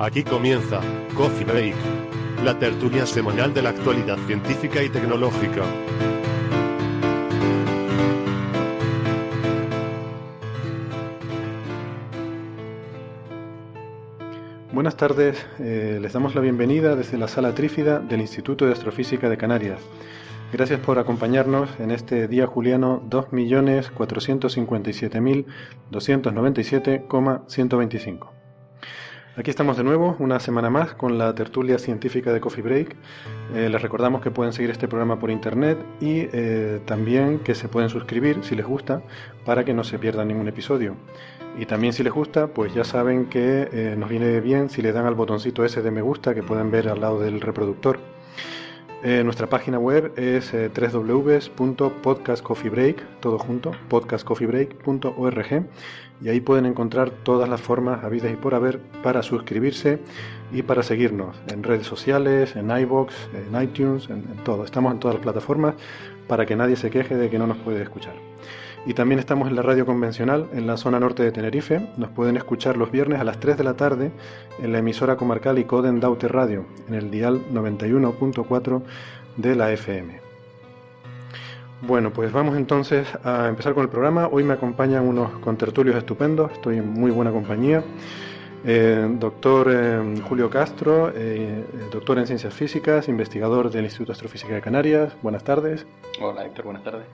Aquí comienza Coffee Break, la tertulia semanal de la actualidad científica y tecnológica. Buenas tardes, eh, les damos la bienvenida desde la sala trífida del Instituto de Astrofísica de Canarias. Gracias por acompañarnos en este día juliano 2.457.297,125. Aquí estamos de nuevo, una semana más, con la tertulia científica de Coffee Break. Eh, les recordamos que pueden seguir este programa por internet y eh, también que se pueden suscribir si les gusta para que no se pierdan ningún episodio. Y también si les gusta, pues ya saben que eh, nos viene bien si le dan al botoncito ese de me gusta que pueden ver al lado del reproductor. Nuestra página web es www.podcastcoffeebreak, todo junto, podcastcoffeebreak.org y ahí pueden encontrar todas las formas habidas y por haber para suscribirse y para seguirnos en redes sociales, en iBox, en iTunes, en, todo. Estamos en todas las plataformas para que nadie se queje de que no nos puede escuchar. Y también estamos en la radio convencional en la zona norte de Tenerife. Nos pueden escuchar los viernes a las 3 de la tarde en la emisora comarcal Icoden Daute Radio, en el dial 91.4 de la FM. Bueno, pues vamos entonces a empezar con el programa. Hoy me acompañan unos contertulios estupendos, estoy en muy buena compañía. Eh, doctor eh, Julio Castro, eh, doctor en ciencias físicas, investigador del Instituto de Astrofísica de Canarias. Buenas tardes. Hola Héctor, buenas tardes.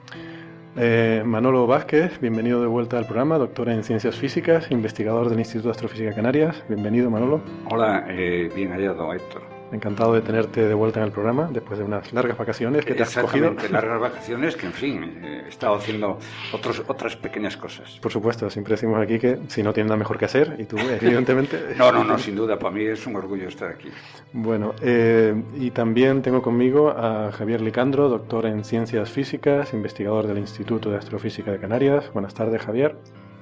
Eh, Manolo Vázquez, bienvenido de vuelta al programa, doctor en ciencias físicas, investigador del Instituto de Astrofísica de Canarias. Bienvenido, Manolo. Hola, eh, bien hallado, Héctor. Encantado de tenerte de vuelta en el programa después de unas largas vacaciones que te has cogido. largas vacaciones que, en fin, eh, he estado haciendo otros, otras pequeñas cosas. Por supuesto, siempre decimos aquí que si no tienes nada mejor que hacer, y tú, evidentemente. no, no, no, sin duda, para mí es un orgullo estar aquí. Bueno, eh, y también tengo conmigo a Javier Licandro, doctor en ciencias físicas, investigador del Instituto de Astrofísica de Canarias. Buenas tardes, Javier.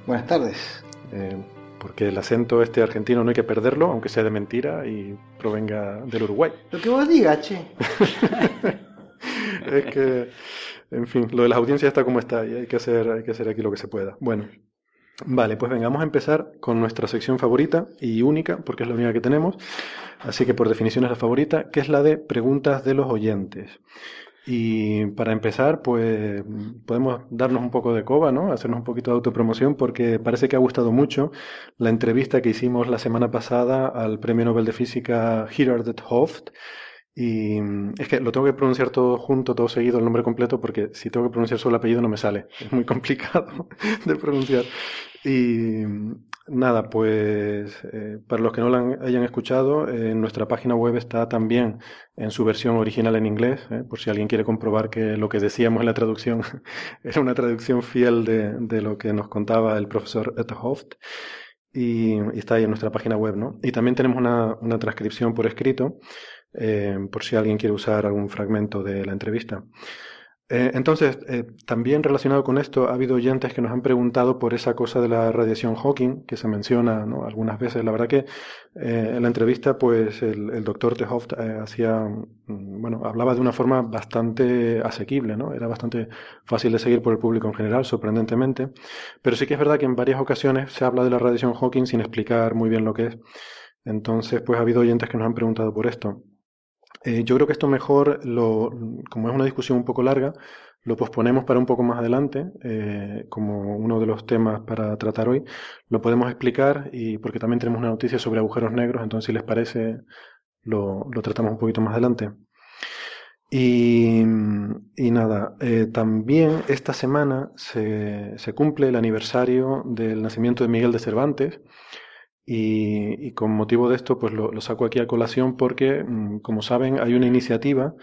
Buenas tardes. Eh, porque el acento este argentino no hay que perderlo, aunque sea de mentira y provenga del Uruguay. Lo que vos digas, che. es que, en fin, lo de las audiencias está como está y hay que hacer, hay que hacer aquí lo que se pueda. Bueno, vale, pues venga, vamos a empezar con nuestra sección favorita y única, porque es la única que tenemos, así que por definición es la favorita, que es la de preguntas de los oyentes. Y para empezar, pues podemos darnos un poco de coba, ¿no? Hacernos un poquito de autopromoción porque parece que ha gustado mucho la entrevista que hicimos la semana pasada al Premio Nobel de Física Gerard Hooft. Y es que lo tengo que pronunciar todo junto, todo seguido, el nombre completo, porque si tengo que pronunciar solo el apellido no me sale. Es muy complicado de pronunciar. Y nada, pues eh, para los que no la hayan escuchado, eh, nuestra página web está también en su versión original en inglés, eh, por si alguien quiere comprobar que lo que decíamos en la traducción era una traducción fiel de, lo que nos contaba el profesor Ethoft. Y, y, está ahí en nuestra página web, ¿no? Y también tenemos una transcripción por escrito, por si alguien quiere usar algún fragmento de la entrevista. Eh, entonces, eh, también relacionado con esto, ha habido oyentes que nos han preguntado por esa cosa de la radiación Hawking, que se menciona algunas veces. La verdad que eh, en la entrevista, pues el, el doctor Tehoft hacía, mm, bueno, hablaba de una forma bastante asequible, ¿no? Era bastante fácil de seguir por el público en general, sorprendentemente. Pero sí que es verdad que en varias ocasiones se habla de la radiación Hawking sin explicar muy bien lo que es. Entonces, pues ha habido oyentes que nos han preguntado por esto. Eh, yo creo que esto mejor, lo, como es una discusión un poco larga, lo posponemos para un poco más adelante, eh, como uno de los temas para tratar hoy. Lo podemos explicar y porque también tenemos una noticia sobre agujeros negros, entonces si les parece, lo, tratamos un poquito más adelante. Y, nada, eh, también esta semana se, se cumple el aniversario del nacimiento de Miguel de Cervantes. Y, con motivo de esto, pues lo, saco aquí a colación porque, mm, como saben, hay una iniciativa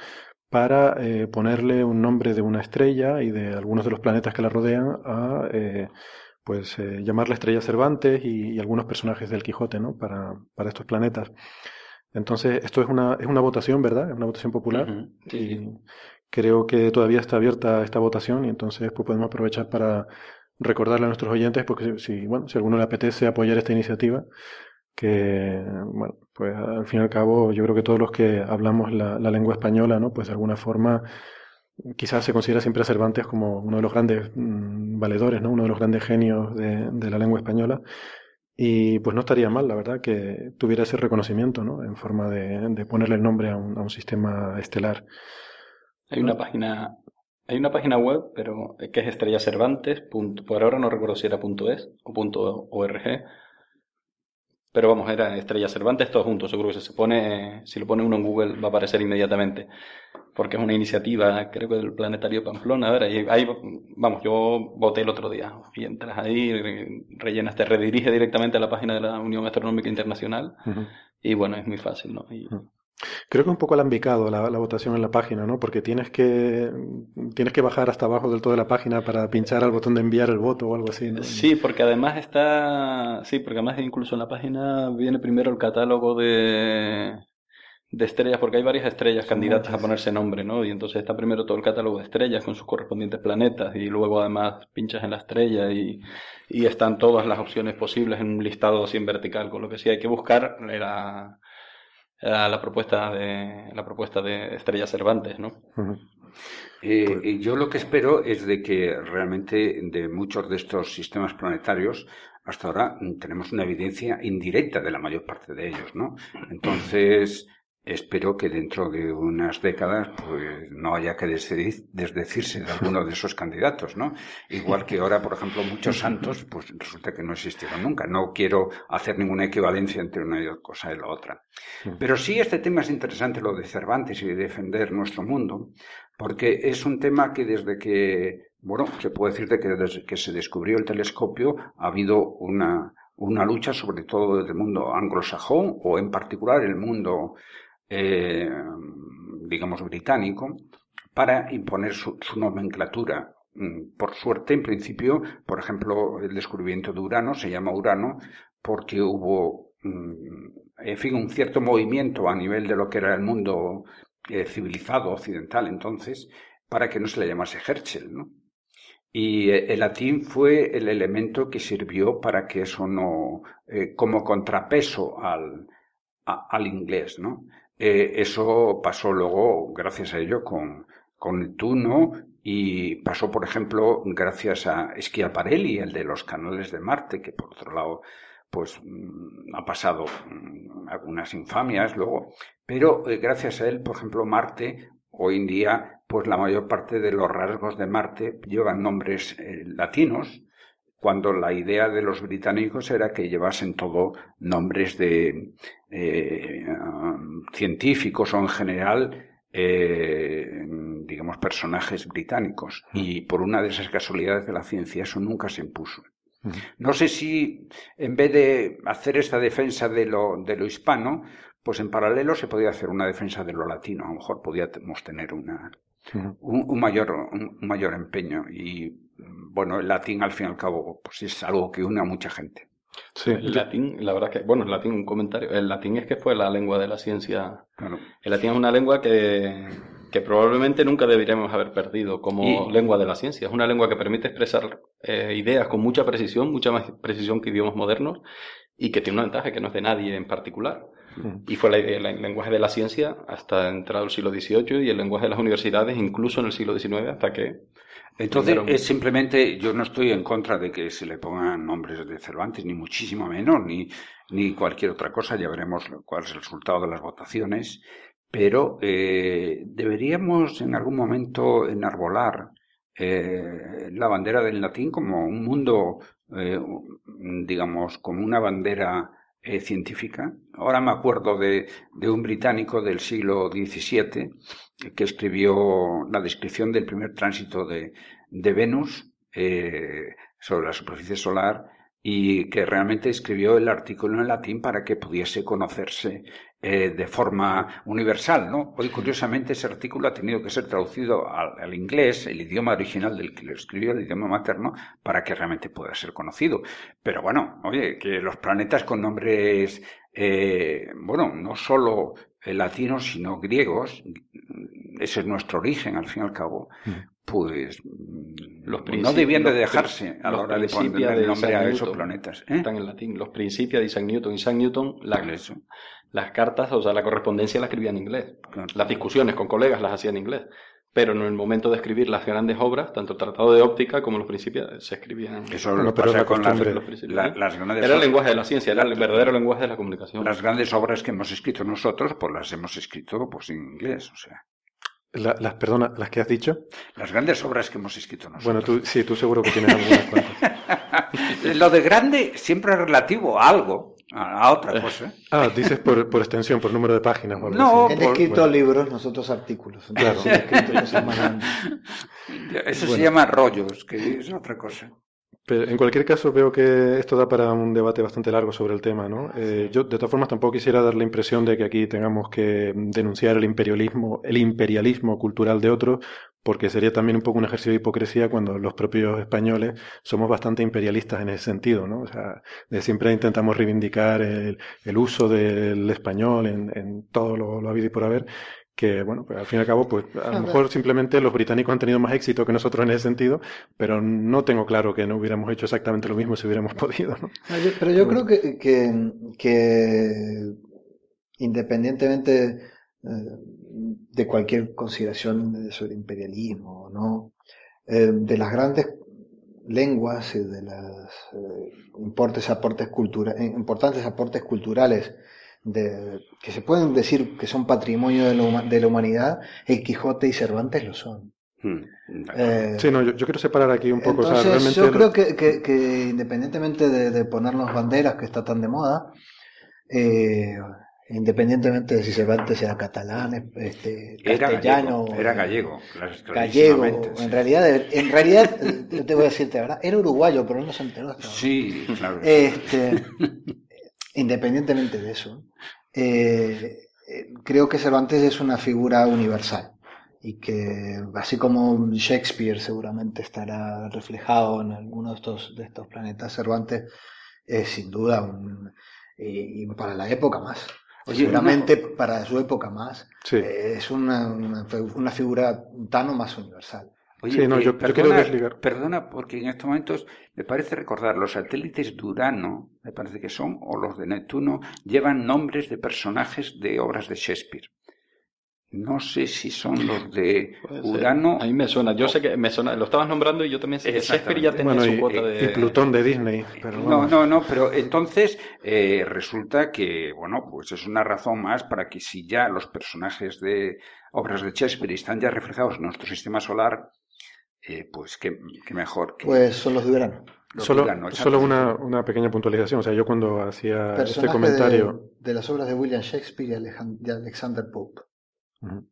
para eh, ponerle un nombre de una estrella y de algunos de los planetas que la rodean a eh, pues eh, llamarla estrella Cervantes y, algunos personajes del Quijote, ¿no? Para, para estos planetas. Entonces, esto es una, es una votación, ¿verdad? Es una votación popular. y creo que todavía está abierta esta votación y entonces pues podemos aprovechar para recordarle a nuestros oyentes, porque si, bueno, si a alguno le apetece apoyar esta iniciativa, que, bueno, pues al fin y al cabo yo creo que todos los que hablamos la, lengua española, ¿no? Pues de alguna forma quizás se considera siempre a Cervantes como uno de los grandes mm, valedores, ¿no? Uno de los grandes genios de, de, la lengua española. Y pues no estaría mal, la verdad, que tuviera ese reconocimiento, ¿no? En forma de, de ponerle el nombre a un, a un sistema estelar. Hay una página hay una página web, pero que es Estrella Cervantes. por ahora no recuerdo si era .es o .org. Pero vamos, era Estrella Cervantes todo junto. Seguro que si se pone, si lo pone uno en Google va a aparecer inmediatamente. Porque es una iniciativa, creo que del Planetario Pamplona. A ver, ahí, vamos, yo voté el otro día. Y entras ahí, rellenas, te redirige directamente a la página de la Unión Astronómica Internacional. Y bueno, es muy fácil, ¿no? Creo que un poco alambicado la, la, votación en la página, ¿no? Porque tienes que, tienes que bajar hasta abajo del todo de la página para pinchar al botón de enviar el voto o algo así, ¿no? Sí, porque además está, sí, porque además incluso en la página viene primero el catálogo de, de estrellas, porque hay varias estrellas candidatas a ponerse nombre, ¿no? Y entonces está primero todo el catálogo de estrellas con sus correspondientes planetas y luego además pinchas en la estrella y, y están todas las opciones posibles en un listado así en vertical, con lo que sí hay que buscar la la propuesta de la propuesta de Estrella Cervantes, ¿no? Eh, yo lo que espero es de que realmente de muchos de estos sistemas planetarios hasta ahora tenemos una evidencia indirecta de la mayor parte de ellos, ¿no? Entonces, Espero que dentro de unas décadas pues, no haya que desdecirse de alguno de esos candidatos, ¿no? Igual que ahora, por ejemplo, muchos santos, pues resulta que no existieron nunca. No quiero hacer ninguna equivalencia entre una cosa y la otra. Pero sí este tema es interesante, lo de Cervantes y de defender nuestro mundo, porque es un tema que desde que, bueno, se puede decir que desde que se descubrió el telescopio ha habido una, una lucha sobre todo desde el mundo anglosajón o en particular el mundo eh, digamos, británico, para imponer su, nomenclatura. Mm, por suerte, en principio, por ejemplo, el descubrimiento de Urano se llama Urano porque hubo, mm, en fin, un cierto movimiento a nivel de lo que era el mundo eh, civilizado occidental entonces, para que no se le llamase Herschel, ¿no? Y eh, el latín fue el elemento que sirvió para que eso no, como contrapeso al, al inglés, ¿no? Eh, eso pasó luego, gracias a ello, con, con Neptuno y pasó, por ejemplo, gracias a Schiaparelli, el de los canales de Marte, que por otro lado, pues mm, ha pasado mm, algunas infamias luego, pero eh, gracias a él, por ejemplo, Marte, hoy en día, pues la mayor parte de los rasgos de Marte llevan nombres eh, latinos, cuando la idea de los británicos era que llevasen todo nombres de eh, científicos o en general, eh, digamos, personajes británicos. Y por una de esas casualidades de la ciencia eso nunca se impuso. No sé si en vez de hacer esta defensa de lo, de lo hispano, pues en paralelo se podía hacer una defensa de lo latino. A lo mejor podíamos tener una, un, mayor, un, mayor empeño. Y bueno, el latín al fin y al cabo pues es algo que une a mucha gente. Sí. El latín, la verdad que, bueno, el latín, un comentario. El latín es que fue la lengua de la ciencia. El latín es una lengua que, que probablemente nunca deberíamos haber perdido como lengua de la ciencia. Es una lengua que permite expresar eh, ideas con mucha precisión, mucha más precisión que idiomas modernos, y que tiene una ventaja que no es de nadie en particular. Y fue el lenguaje de la ciencia hasta entrado el siglo XVIII y el lenguaje de las universidades incluso en el siglo XIX hasta que entonces, es simplemente, yo no estoy en contra de que se le pongan nombres de Cervantes, ni muchísimo menos, ni, ni cualquier otra cosa, ya veremos cuál es el resultado de las votaciones, pero eh, deberíamos en algún momento enarbolar eh, la bandera del latín como un mundo, eh, digamos, como una bandera eh, científica. Ahora me acuerdo de, un británico del siglo XVII que escribió la descripción del primer tránsito de, de Venus eh, sobre la superficie solar y que realmente escribió el artículo en latín para que pudiese conocerse eh, de forma universal, ¿no? Hoy, curiosamente, ese artículo ha tenido que ser traducido al, inglés, el idioma original del que lo escribió, el idioma materno, para que realmente pueda ser conocido. Pero bueno, oye, que los planetas con nombres, eh, bueno, no solo latinos, sino griegos, ese es nuestro origen, al fin y al cabo, mm pues los no debían de dejarse a la hora de poner el nombre a esos planetas. ¿eh? Están en latín. Los principios de Isaac Newton. Isaac Newton, las cartas, o sea, la correspondencia la escribía en inglés. Las discusiones con colegas las hacía en inglés. Pero en el momento de escribir las grandes obras, tanto el Tratado de Óptica como los principios, se escribían en Eso lo pasa con las, las grandes Era el lenguaje de la ciencia, era el verdadero lenguaje de la comunicación. Las grandes obras que hemos escrito nosotros, pues las hemos escrito pues en inglés, o sea las, perdona, las que has dicho. Las grandes obras que hemos escrito nosotros. Bueno, tú, sí, tú seguro que tienes algunas cuantas. Lo de grande siempre es relativo a algo, a, otra cosa. Ah, dices por, por, extensión, por número de páginas. no, he escrito libros, nosotros artículos. Claro. Eso se llama rollos, que es otra cosa en cualquier caso, veo que esto da para un debate bastante largo sobre el tema, ¿no? Eh, yo, de todas formas, tampoco quisiera dar la impresión de que aquí tengamos que denunciar el imperialismo, el imperialismo cultural de otros, porque sería también un poco un ejercicio de hipocresía cuando los propios españoles somos bastante imperialistas en ese sentido, ¿no? O sea, de siempre intentamos reivindicar el, uso del español en, en todo lo, lo habido y por haber, que bueno, pues al fin y al cabo, pues a lo mejor simplemente los británicos han tenido más éxito que nosotros en ese sentido, pero no tengo claro que no hubiéramos hecho exactamente lo mismo si hubiéramos podido. ¿no? Pero yo creo que, que, independientemente eh, de cualquier consideración sobre imperialismo, ¿no? Eh, de las grandes lenguas y de los eh, importantes aportes importantes aportes culturales de, que se pueden decir que son patrimonio de, de la humanidad, el Quijote y Cervantes lo son. Hmm, eh, sí, no, yo, quiero separar aquí un poco. yo creo que, que, independientemente de, ponernos banderas, que está tan de moda, eh, independientemente de si Cervantes era catalán, este, castellano, era gallego, gallego, en realidad, en realidad, yo te voy a decirte, ¿verdad? Era uruguayo, pero no se enteró. Sí, claro. Este, independientemente de eso, eh, eh, creo que Cervantes es una figura universal y que así como Shakespeare seguramente estará reflejado en alguno de estos, de estos planetas, Cervantes es sin duda un, y, para la época más. Seguramente para su época más eh, es una, una, una, figura tan o más universal. Oye, no, yo, perdona, Perdona, porque en estos momentos me parece recordar, los satélites de Urano, me parece que son, o los de Neptuno, llevan nombres de personajes de obras de Shakespeare. No sé si son los de Urano. A mí me suena, yo sé que me suena, lo estabas nombrando y yo también sé que Shakespeare ya tenía su cuota de. Y Plutón de Disney. Pero no, no, no, pero entonces eh, resulta que, bueno, pues es una razón más para que si ya los personajes de obras de Shakespeare están ya reflejados en nuestro sistema solar, eh, pues qué, mejor. Que... Pues son los de verano. solo, solo una, una, pequeña puntualización. O sea, yo cuando hacía este comentario. De, las obras de William Shakespeare y de Alexander Pope. Mm-hmm.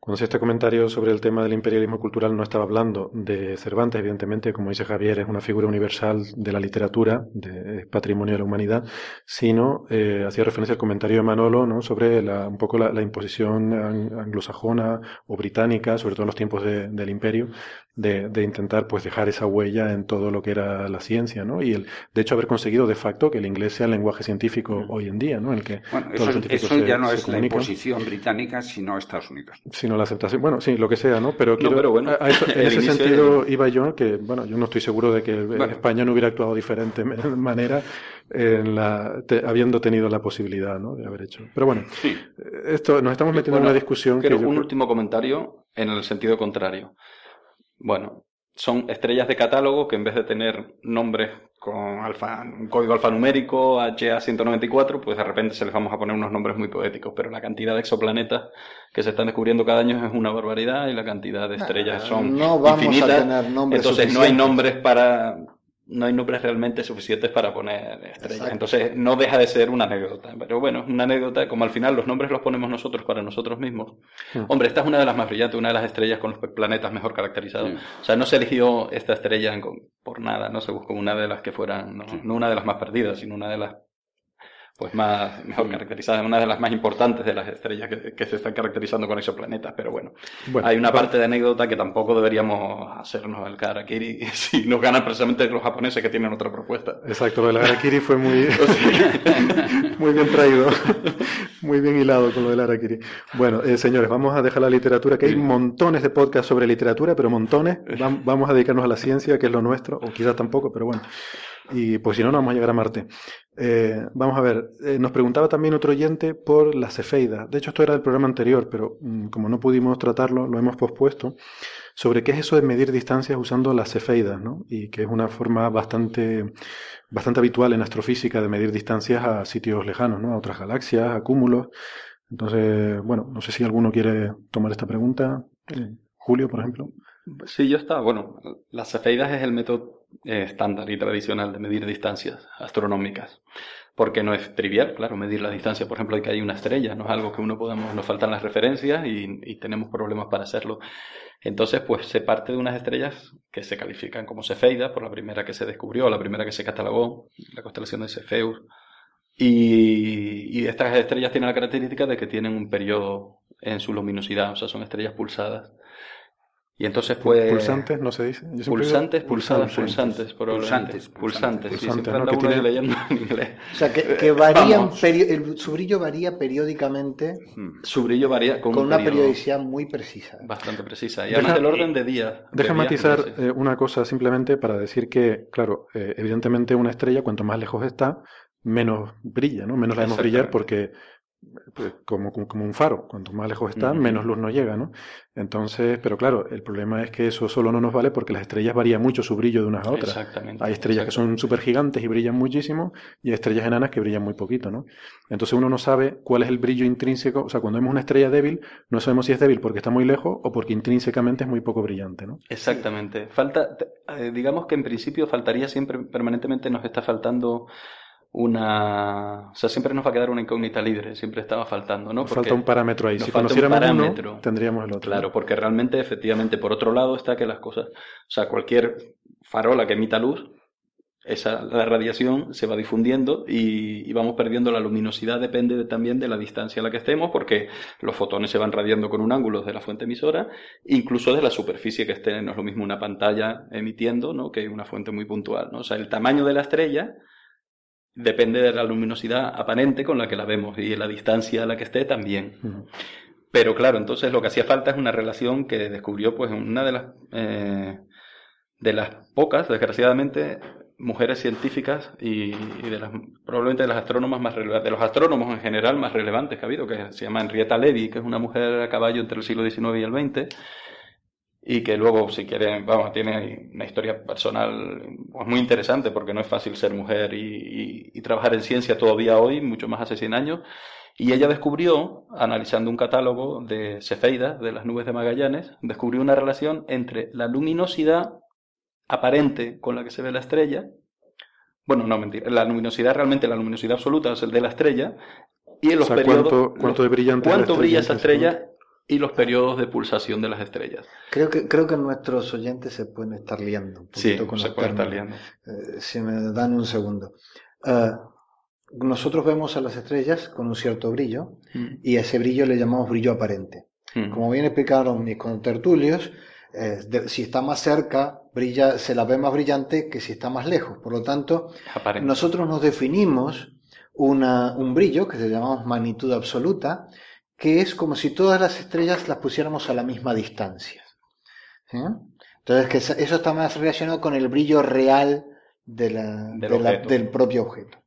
Cuando hacía este comentario sobre el tema del imperialismo cultural no estaba hablando de Cervantes, evidentemente, como dice Javier, es una figura universal de la literatura, de, patrimonio de la humanidad, sino eh, hacía referencia al comentario de Manolo ¿no? sobre la, un poco la, imposición anglosajona o británica, sobre todo en los tiempos del imperio, de, de, intentar pues dejar esa huella en todo lo que era la ciencia, ¿no? Y el, de hecho haber conseguido de facto que el inglés sea el lenguaje científico hoy en día, ¿no? En el que bueno, eso, ya no es la imposición británica, sino Estados Unidos. Sino la aceptación, bueno, sí, lo que sea, ¿no? Pero, quiero, bueno, en ese sentido iba yo, que bueno, yo no estoy seguro de que España no hubiera actuado de diferente manera en la, habiendo tenido la posibilidad, ¿no? De haber hecho. Pero bueno, sí. esto nos estamos metiendo en una discusión. Quiero un último comentario en el sentido contrario. Bueno, son estrellas de catálogo que en vez de tener nombres con alfa, un código alfanumérico HA194, pues de repente se les vamos a poner unos nombres muy poéticos, pero la cantidad de exoplanetas que se están descubriendo cada año es una barbaridad y la cantidad de estrellas son no vamos infinitas. A tener nombres entonces no hay nombres para no hay nombres realmente suficientes para poner estrellas. Entonces no deja de ser una anécdota. Pero bueno, una anécdota, como al final los nombres los ponemos nosotros para nosotros mismos. Hombre, esta es una de las más brillantes, una de las estrellas con los planetas mejor caracterizados. O sea, no se eligió esta estrella por nada, no se buscó una de las que fueran, no una de las más perdidas, sino una de las pues más, mejor caracterizada, una de las más importantes de las estrellas que, se están caracterizando con esos planetas, pero bueno, hay una parte de anécdota que tampoco deberíamos hacernos el Karakiri si nos ganan precisamente los japoneses que tienen otra propuesta. Exacto, lo del Karakiri fue muy, muy bien traído, muy bien hilado con lo del Harakiri. Bueno, eh, señores, vamos a dejar la literatura, que hay montones de podcasts sobre literatura, pero montones, vamos a dedicarnos a la ciencia, que es lo nuestro, o quizás tampoco, pero bueno. Y pues si no, no vamos a llegar a Marte. Eh, vamos a ver, eh, nos preguntaba también otro oyente por la cefeida. De hecho, esto era del programa anterior, pero mm, como no pudimos tratarlo, lo hemos pospuesto. Sobre qué es eso de medir distancias usando las cefeidas, ¿no? Y que es una forma bastante, bastante habitual en astrofísica de medir distancias a sitios lejanos, ¿no? A otras galaxias, a cúmulos. Entonces, bueno, no sé si alguno quiere tomar esta pregunta. Eh, Julio, por ejemplo. Sí, yo estaba. Bueno, las cefeidas es el método eh, estándar y tradicional de medir distancias astronómicas. Porque no es trivial, claro, medir la distancia, por ejemplo, de que hay una estrella, no es algo que uno podamos, nos faltan las referencias y, tenemos problemas para hacerlo. Entonces, pues se parte de unas estrellas que se califican como Cefeidas, por la primera que se descubrió, la primera que se catalogó, la constelación de Cefeus. Y, y estas estrellas tienen la característica de que tienen un periodo en su luminosidad, o sea, son estrellas pulsadas. Y entonces pues... ¿Pulsantes no se dice? Pulsantes, pulsadas, pulsantes, pulsantes, pulsantes, sí, siempre anda uno tiene... leyendo en inglés. O sea, que, que varían, el, su brillo varía periódicamente. Hmm. Su brillo varía con, una periodicidad muy precisa. Bastante precisa. Y además del orden de días. Deja matizar eh, una cosa simplemente para decir que, claro, eh, evidentemente una estrella, cuanto más lejos está, menos brilla, ¿no? Menos la vemos brillar porque como, como, un faro. Cuanto más lejos está, menos luz nos llega, ¿no? Entonces, pero claro, el problema es que eso solo no nos vale porque las estrellas varían mucho su brillo de unas a otras. Hay estrellas que son súper gigantes y brillan muchísimo y hay estrellas enanas que brillan muy poquito, ¿no? Entonces uno no sabe cuál es el brillo intrínseco. O sea, cuando vemos una estrella débil, no sabemos si es débil porque está muy lejos o porque intrínsecamente es muy poco brillante, ¿no? Exactamente. Falta, eh, digamos que en principio faltaría siempre, permanentemente nos está faltando una... O sea, siempre nos va a quedar una incógnita libre, siempre estaba faltando, ¿no? Porque falta un parámetro ahí. Si conociéramos uno, tendríamos el otro. Claro, porque realmente, efectivamente, por otro lado está que las cosas... O sea, cualquier farola que emita luz, esa, la radiación se va difundiendo y, vamos perdiendo la luminosidad, depende también de la distancia a la que estemos, porque los fotones se van radiando con un ángulo de la fuente emisora, incluso de la superficie que esté, no es lo mismo una pantalla emitiendo, ¿no? que una fuente muy puntual, ¿no? O sea, el tamaño de la estrella depende de la luminosidad aparente con la que la vemos y la distancia a la que esté también. Pero claro, entonces lo que hacía falta es una relación que descubrió pues una de las eh, de las pocas, desgraciadamente, mujeres científicas y, de las probablemente de las astrónomas más relevantes, de los astrónomos en general más relevantes que ha habido, que se llama Henrietta Levy, que es una mujer a caballo entre el siglo XIX y el XX, y que luego, si quieren, vamos, tiene una historia personal pues, muy interesante porque no es fácil ser mujer y, trabajar en ciencia todavía hoy, mucho más hace 100 años. Y ella descubrió, analizando un catálogo de Cefeidas, de las nubes de Magallanes, descubrió una relación entre la luminosidad aparente con la que se ve la estrella, bueno, no mentira, la luminosidad realmente, la luminosidad absoluta es el de la estrella, y en los periodos... ¿Cuánto, de brillante ¿Cuánto brilla esa estrella y los periodos de pulsación de las estrellas. Creo que, creo que nuestros oyentes se pueden estar liando un sí, con se pueden estar liando. Eh, si me dan un segundo. Eh, nosotros vemos a las estrellas con un cierto brillo mm. y a ese brillo le llamamos brillo aparente. Mm. Como bien explicaron mis contertulios, eh, si está más cerca, brilla, se la ve más brillante que si está más lejos. Por lo tanto, nosotros nos definimos una, un brillo que se llamamos magnitud absoluta, que es como si todas las estrellas las pusiéramos a la misma distancia. Entonces, que eso está más relacionado con el brillo real del, propio objeto.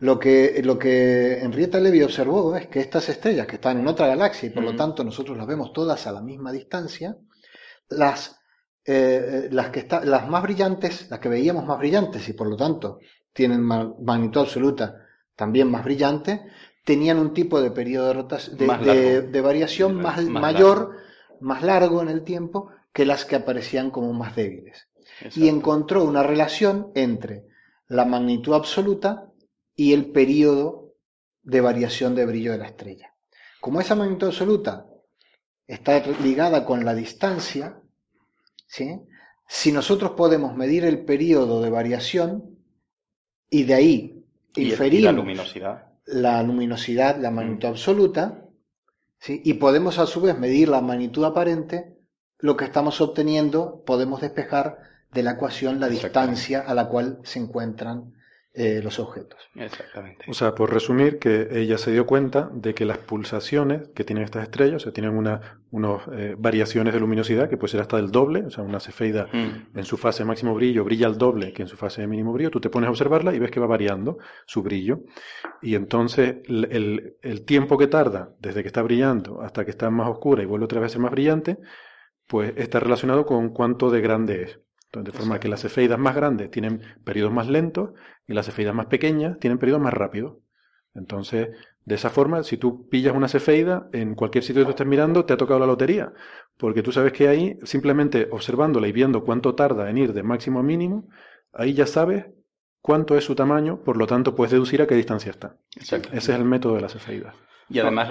Lo que, lo que Henrietta Levy observó es que estas estrellas que están en otra galaxia y por lo tanto nosotros las vemos todas a la misma distancia, las, eh, las, que está, las más brillantes, las que veíamos más brillantes y por lo tanto tienen magnitud absoluta también más brillante, tenían un tipo de periodo de, de, variación más, mayor, más largo en el tiempo que las que aparecían como más débiles. y encontró una relación entre la magnitud absoluta y el periodo de variación de brillo de la estrella. Como esa magnitud absoluta está ligada con la distancia, ¿sí? si nosotros podemos medir el periodo de variación y de ahí inferir la luminosidad, la, luminosidad, la magnitud mm. absoluta, ¿sí? y podemos a su vez medir la magnitud aparente, lo que estamos obteniendo podemos despejar de la ecuación la distancia a la cual se encuentran eh, los objetos. Exactamente. O sea, por resumir, que ella se dio cuenta de que las pulsaciones que tienen estas estrellas, o sea, tienen unas eh, variaciones de luminosidad que puede ser hasta del doble, o sea, una cefeida mm. en su fase de máximo brillo brilla al doble que en su fase de mínimo brillo, tú te pones a observarla y ves que va variando su brillo. Y entonces el, el tiempo que tarda desde que está brillando hasta que está más oscura y vuelve otra vez a ser más brillante, pues está relacionado con cuánto de grande es. De forma que las cefeidas más grandes tienen periodos más lentos y las cefeidas más pequeñas tienen periodos más rápidos. Entonces, de esa forma, si tú pillas una cefeida en cualquier sitio que tú estés mirando, te ha tocado la lotería. Porque tú sabes que ahí, simplemente observándola y viendo cuánto tarda en ir de máximo a mínimo, ahí ya sabes cuánto es su tamaño, por lo tanto puedes deducir a qué distancia está. Ese es el método de las cefeidas. Y además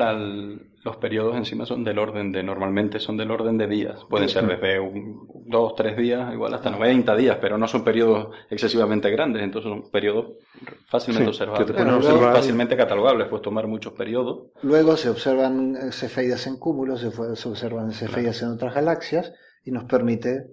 los periodos encima son del orden de, normalmente son del orden de días. Pueden ser desde un, dos, tres días, igual hasta 90 días, pero no son periodos excesivamente grandes, entonces son periodos fácilmente observables. fácilmente catalogables, puedes tomar muchos periodos. Luego se observan cefeidas en cúmulos, se, se observan cefeidas en otras galaxias y nos permite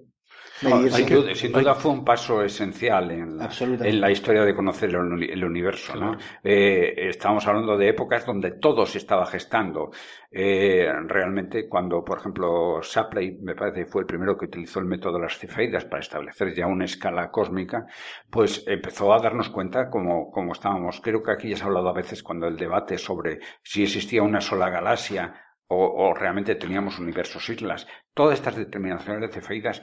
sin duda fue un paso esencial en la, historia de conocer el, universo. ¿no? Eh, estamos hablando de épocas donde todo se estaba gestando. Eh, realmente, cuando, por ejemplo, Shapley, me parece, fue el primero que utilizó el método de las cefeidas para establecer ya una escala cósmica, pues empezó a darnos cuenta cómo, cómo estábamos. Creo que aquí ya se ha hablado a veces cuando el debate sobre si existía una sola galaxia o, o, realmente teníamos universos islas. Todas estas determinaciones de cefeidas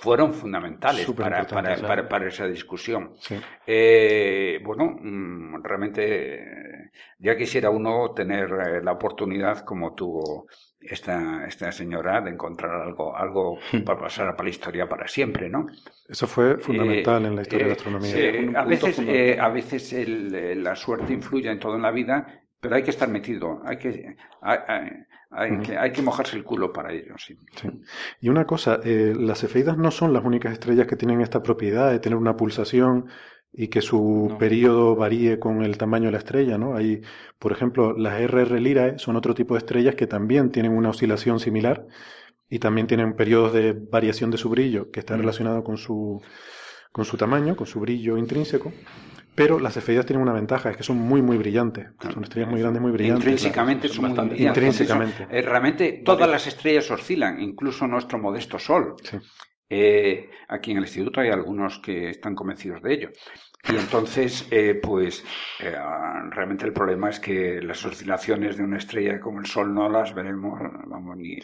fueron fundamentales para, para, para, esa discusión. Eh, bueno, mm, realmente ya quisiera uno tener eh, la oportunidad como tuvo esta, esta señora de encontrar algo, algo para pasar para la historia para siempre, ¿no? Eso fue fundamental en la historia de la astronomía. Sí, a veces, eh, a veces el, la suerte influye en todo en la vida, pero hay que estar metido, hay que, hay, que, hay que mojarse el culo para ello, sí. Y una cosa, eh, las cefeidas no son las únicas estrellas que tienen esta propiedad de tener una pulsación y que su periodo varíe con el tamaño de la estrella, ¿no? Hay, por ejemplo, las RR Lirae son otro tipo de estrellas que también tienen una oscilación similar y también tienen periodos de variación de su brillo que están relacionados con su, con su tamaño, con su brillo intrínseco. Pero las cefeidas tienen una ventaja, es que son muy, muy brillantes. Son estrellas muy grandes, muy brillantes. Intrínsecamente son bastante Intrínsecamente. Eh, realmente todas las estrellas oscilan, incluso nuestro modesto Sol. Eh, aquí en el instituto hay algunos que están convencidos de ello. Y entonces, eh, pues, eh, realmente el problema es que las oscilaciones de una estrella como el Sol no las veremos, vamos, ni,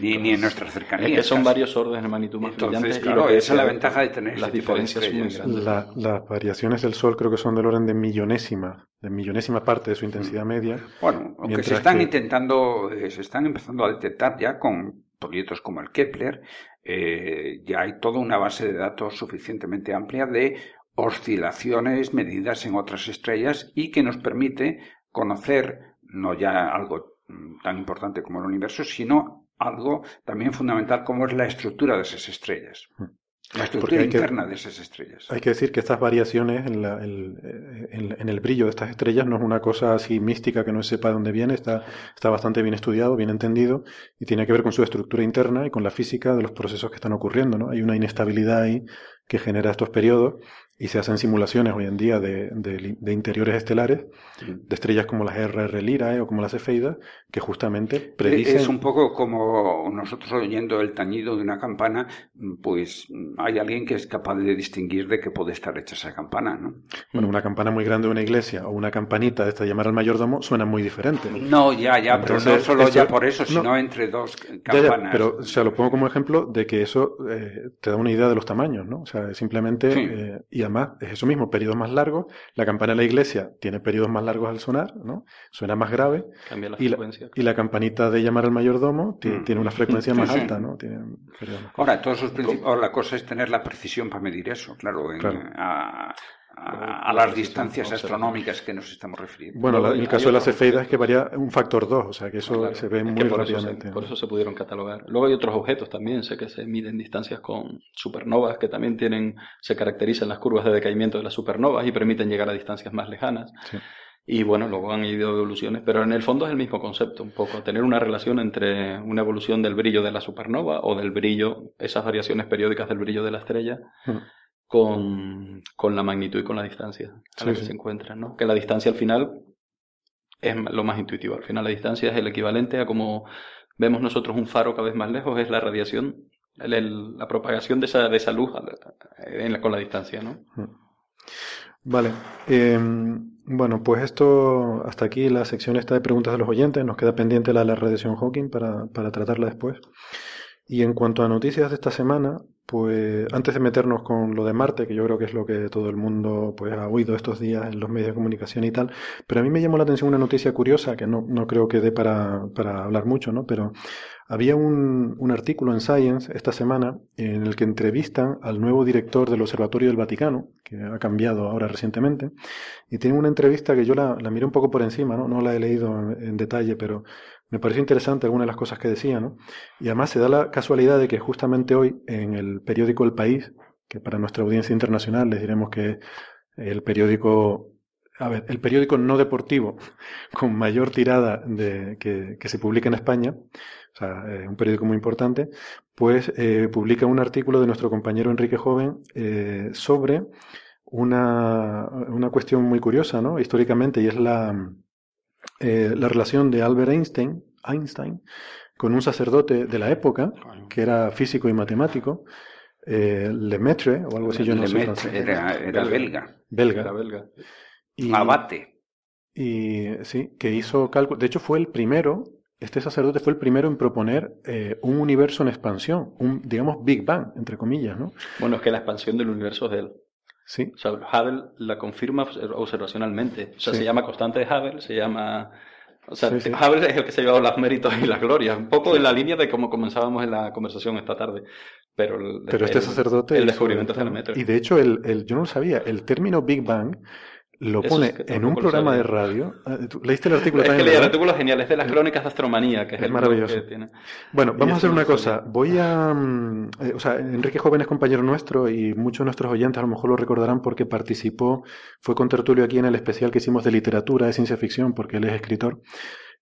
ni, en nuestras cercanías. Es que son varios órdenes de magnitud más entonces, Claro, esa es la ventaja de tener las este diferencias muy grandes. las variaciones del Sol creo que son del orden de millonésima, de millonésima parte de su intensidad mm. media. Bueno, aunque se están intentando, eh, se están empezando a detectar ya con proyectos como el Kepler, ya hay toda una base de datos suficientemente amplia de oscilaciones medidas en otras estrellas y que nos permite conocer no ya algo mm, tan importante como el universo, sino algo también fundamental como es la estructura de esas estrellas. Hmm. La estructura interna de esas estrellas. Hay que decir que estas variaciones en, el, brillo de estas estrellas no es una cosa así mística que no se sepa de dónde viene, está, está bastante bien estudiado, bien entendido y tiene que ver con su estructura interna y con la física de los procesos que están ocurriendo. ¿no? Hay una inestabilidad ahí que genera estos periodos y se hacen simulaciones hoy en día de, de, interiores estelares, de estrellas como las RR Lyrae o como las Cefeidas, que justamente predicen... Es un poco como nosotros oyendo el tañido de una campana, pues hay alguien que es capaz de distinguir de qué puede estar hecha esa campana, ¿no? Bueno, una campana muy grande de una iglesia o una campanita de esta llamar al mayordomo suena muy diferente. No, ya, ya, pero no solo ya por eso, sino entre dos campanas. pero, o sea, lo pongo como ejemplo de que eso eh, te da una idea de los tamaños, ¿no? O sea, simplemente... Eh, y además es eso mismo, periodos más largos. La campana de la iglesia tiene periodos más largos al sonar, ¿no? Suena más grave. Cambia la Y la, frecuencia. y la campanita de llamar al mayordomo Mm. tiene una frecuencia Sí, más sí. alta, ¿no? Tiene periodos más Ahora, todos sus principios, ahora, la cosa es tener la precisión para medir eso, claro, en- Claro. a, a- a La las distancias astronómicas que nos estamos refiriendo. Bueno, la- Luego el hay caso de la otros- cefeida es que varía un factor 2, o sea que eso Claro, se ve es muy por eso se- rápidamente. por ¿no? eso se pudieron catalogar. Luego hay otros objetos también, sé que se miden distancias con supernovas que también tienen, se caracterizan las curvas de decaimiento de las supernovas y permiten llegar a distancias más lejanas. Sí. Y bueno, luego han ido evoluciones, pero en el fondo es el mismo concepto, un poco, tener una relación entre una evolución del brillo de la supernova o del brillo, esas variaciones periódicas del brillo de la estrella, Mm. Con, con la magnitud y con la distancia a la Sí, que sí. se encuentran, ¿no? Que la distancia al final es lo más intuitivo. Al final la distancia es el equivalente a como vemos nosotros un faro cada vez más lejos, es la radiación, el- el- la propagación de esa, de esa luz en la- con la distancia, ¿no? Vale. eh, bueno, pues esto, hasta aquí la sección esta de preguntas de los oyentes. Nos queda pendiente la de la radiación Hawking para, para tratarla después. Y en cuanto a noticias de esta semana, pues antes de meternos con lo de Marte, que yo creo que es lo que todo el mundo pues ha oído estos días en los medios de comunicación y tal, pero a mí me llamó la atención una noticia curiosa que no, no creo que dé para, para hablar mucho, ¿no? Pero había un, un artículo en Science esta semana en el que entrevistan al nuevo director del Observatorio del Vaticano, que ha cambiado ahora recientemente, y tiene una entrevista que yo la, la miré un poco por encima, ¿no? No la he leído en, en detalle, pero me pareció interesante algunas de las cosas que decía, ¿no? Y además se da la casualidad de que justamente hoy en el periódico El País, que para nuestra audiencia internacional les diremos que es el periódico, a ver, el periódico no deportivo con mayor tirada que, que se publica en España, o sea, un periódico muy importante, pues eh, publica un artículo de nuestro compañero Enrique Joven eh, sobre una, una cuestión muy curiosa, ¿no? Históricamente, y es la, eh, la relación de Albert Einstein, Einstein con un sacerdote de la época, que era físico y matemático, eh, Lemaitre, o algo así, yo no sé Lemaitre era, era belga, belga. Era belga. Y, abate. y sí, que hizo cálculo. De hecho, fue el primero, este sacerdote fue el primero en proponer eh, un universo en expansión, un, digamos, Big Bang, entre comillas, ¿no? Bueno, es que la expansión del universo es de él. Sí, O sea, Hubble la confirma obs- observacionalmente. O sea, Sí. se llama constante de Hubble, se llama... O sea, Sí, sí. Hubble es el que se ha llevado los méritos y las glorias. Un poco en la línea de cómo comenzábamos en la conversación esta tarde. Pero, el- pero este el- sacerdote... El descubrimiento es de. Y de hecho, el, el- yo no lo sabía, el término Big Bang lo Eso pone es que en un programa de radio. Ah, ¿tú ¿Leíste el artículo Es que también? leí el artículo genial, es de las crónicas de astromanía, que es, Es el maravilloso. que tiene. Bueno, vamos a hacer una cosa. Voy a... mm, eh, o sea, Enrique Joven es compañero nuestro y muchos de nuestros oyentes a lo mejor lo recordarán porque participó, fue con tertulio aquí en el especial que hicimos de literatura, de ciencia ficción, porque él es escritor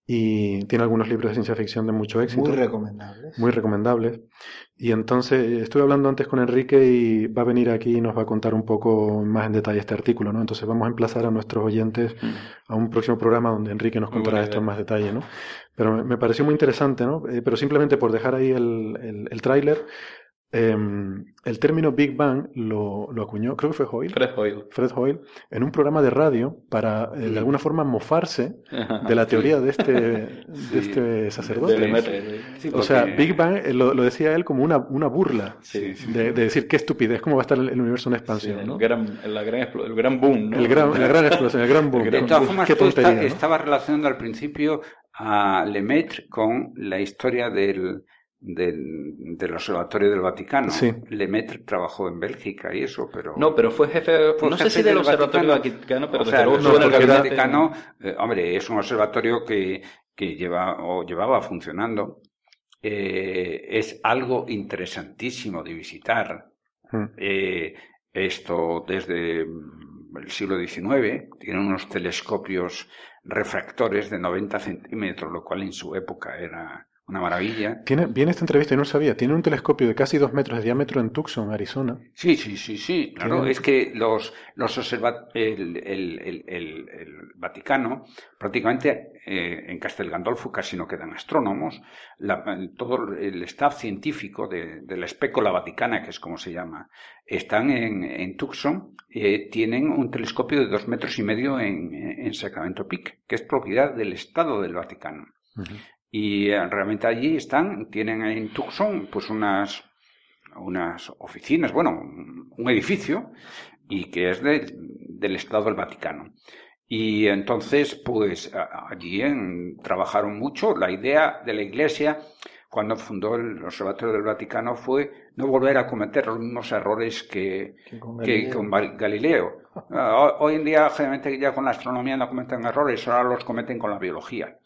y tiene algunos libros de ciencia ficción de mucho éxito. Muy recomendables. muy recomendables. Y entonces eh, estuve hablando antes con Enrique y va a venir aquí y nos va a contar un poco más en detalle este artículo, ¿no? Entonces vamos a emplazar a nuestros oyentes a un próximo programa donde Enrique nos contará esto en más detalle, ¿no? Pero me, me pareció muy interesante, ¿no? Eh, pero simplemente por dejar ahí el, el, el tráiler, em, el término Big Bang lo, lo acuñó, creo que fue Hoyle, Fred Hoyle. Fred Hoyle, en un programa de radio para eh, de alguna forma mofarse de la teoría de este, de este sacerdote. De. Sí, O sea, Big Bang eh, lo, lo decía él como una, una burla Sí, sí. de, de decir qué estupidez, cómo va a estar el, el universo en Sí, expansión, el, ¿no? gran, el, la gran el gran boom, ¿no? El gran, la gran explosión, el gran boom. De todas formas, qué tontería, ¿no? estabas relacionando al principio a Lemaitre con la historia del, del, del Observatorio del Vaticano. Sí. Lemaitre trabajó en Bélgica y eso, pero... No, pero fue jefe, Fue no sé jefe si del del Observatorio Vaticano. Vaticano, pero o desde sea, luego el el gabinete. Vaticano, eh, hombre, es un observatorio que, que lleva o llevaba funcionando. Eh, es algo interesantísimo de visitar. Mm. Eh, esto desde el siglo XIX, tiene unos telescopios refractores de 90 centímetros, lo cual en su época era una maravilla. Tiene, viene esta entrevista y no lo sabía. Tiene un telescopio de casi dos metros de diámetro en Tucson, Arizona. Sí, sí, sí, sí, claro. Tiene- Es que los, los observa el, el, el, el- el Vaticano, prácticamente eh, en Castel Gandolfo casi no quedan astrónomos. La- todo el staff científico de, de la espécula vaticana, que es como se llama, están en, en Tucson, eh, tienen un telescopio de dos metros y medio en, en Sacramento Peak, que es propiedad del Estado del Vaticano. Y eh, realmente allí están, tienen en Tucson pues unas, unas oficinas, bueno, un, edificio y que es del Estado del Vaticano. Y entonces, pues allí trabajaron mucho. La idea de la Iglesia, cuando fundó el Observatorio del Vaticano, fue no volver a cometer los mismos errores que, que con Galileo. Ah, hoy en día, generalmente ya con la astronomía no cometen errores, ahora los cometen con la biología.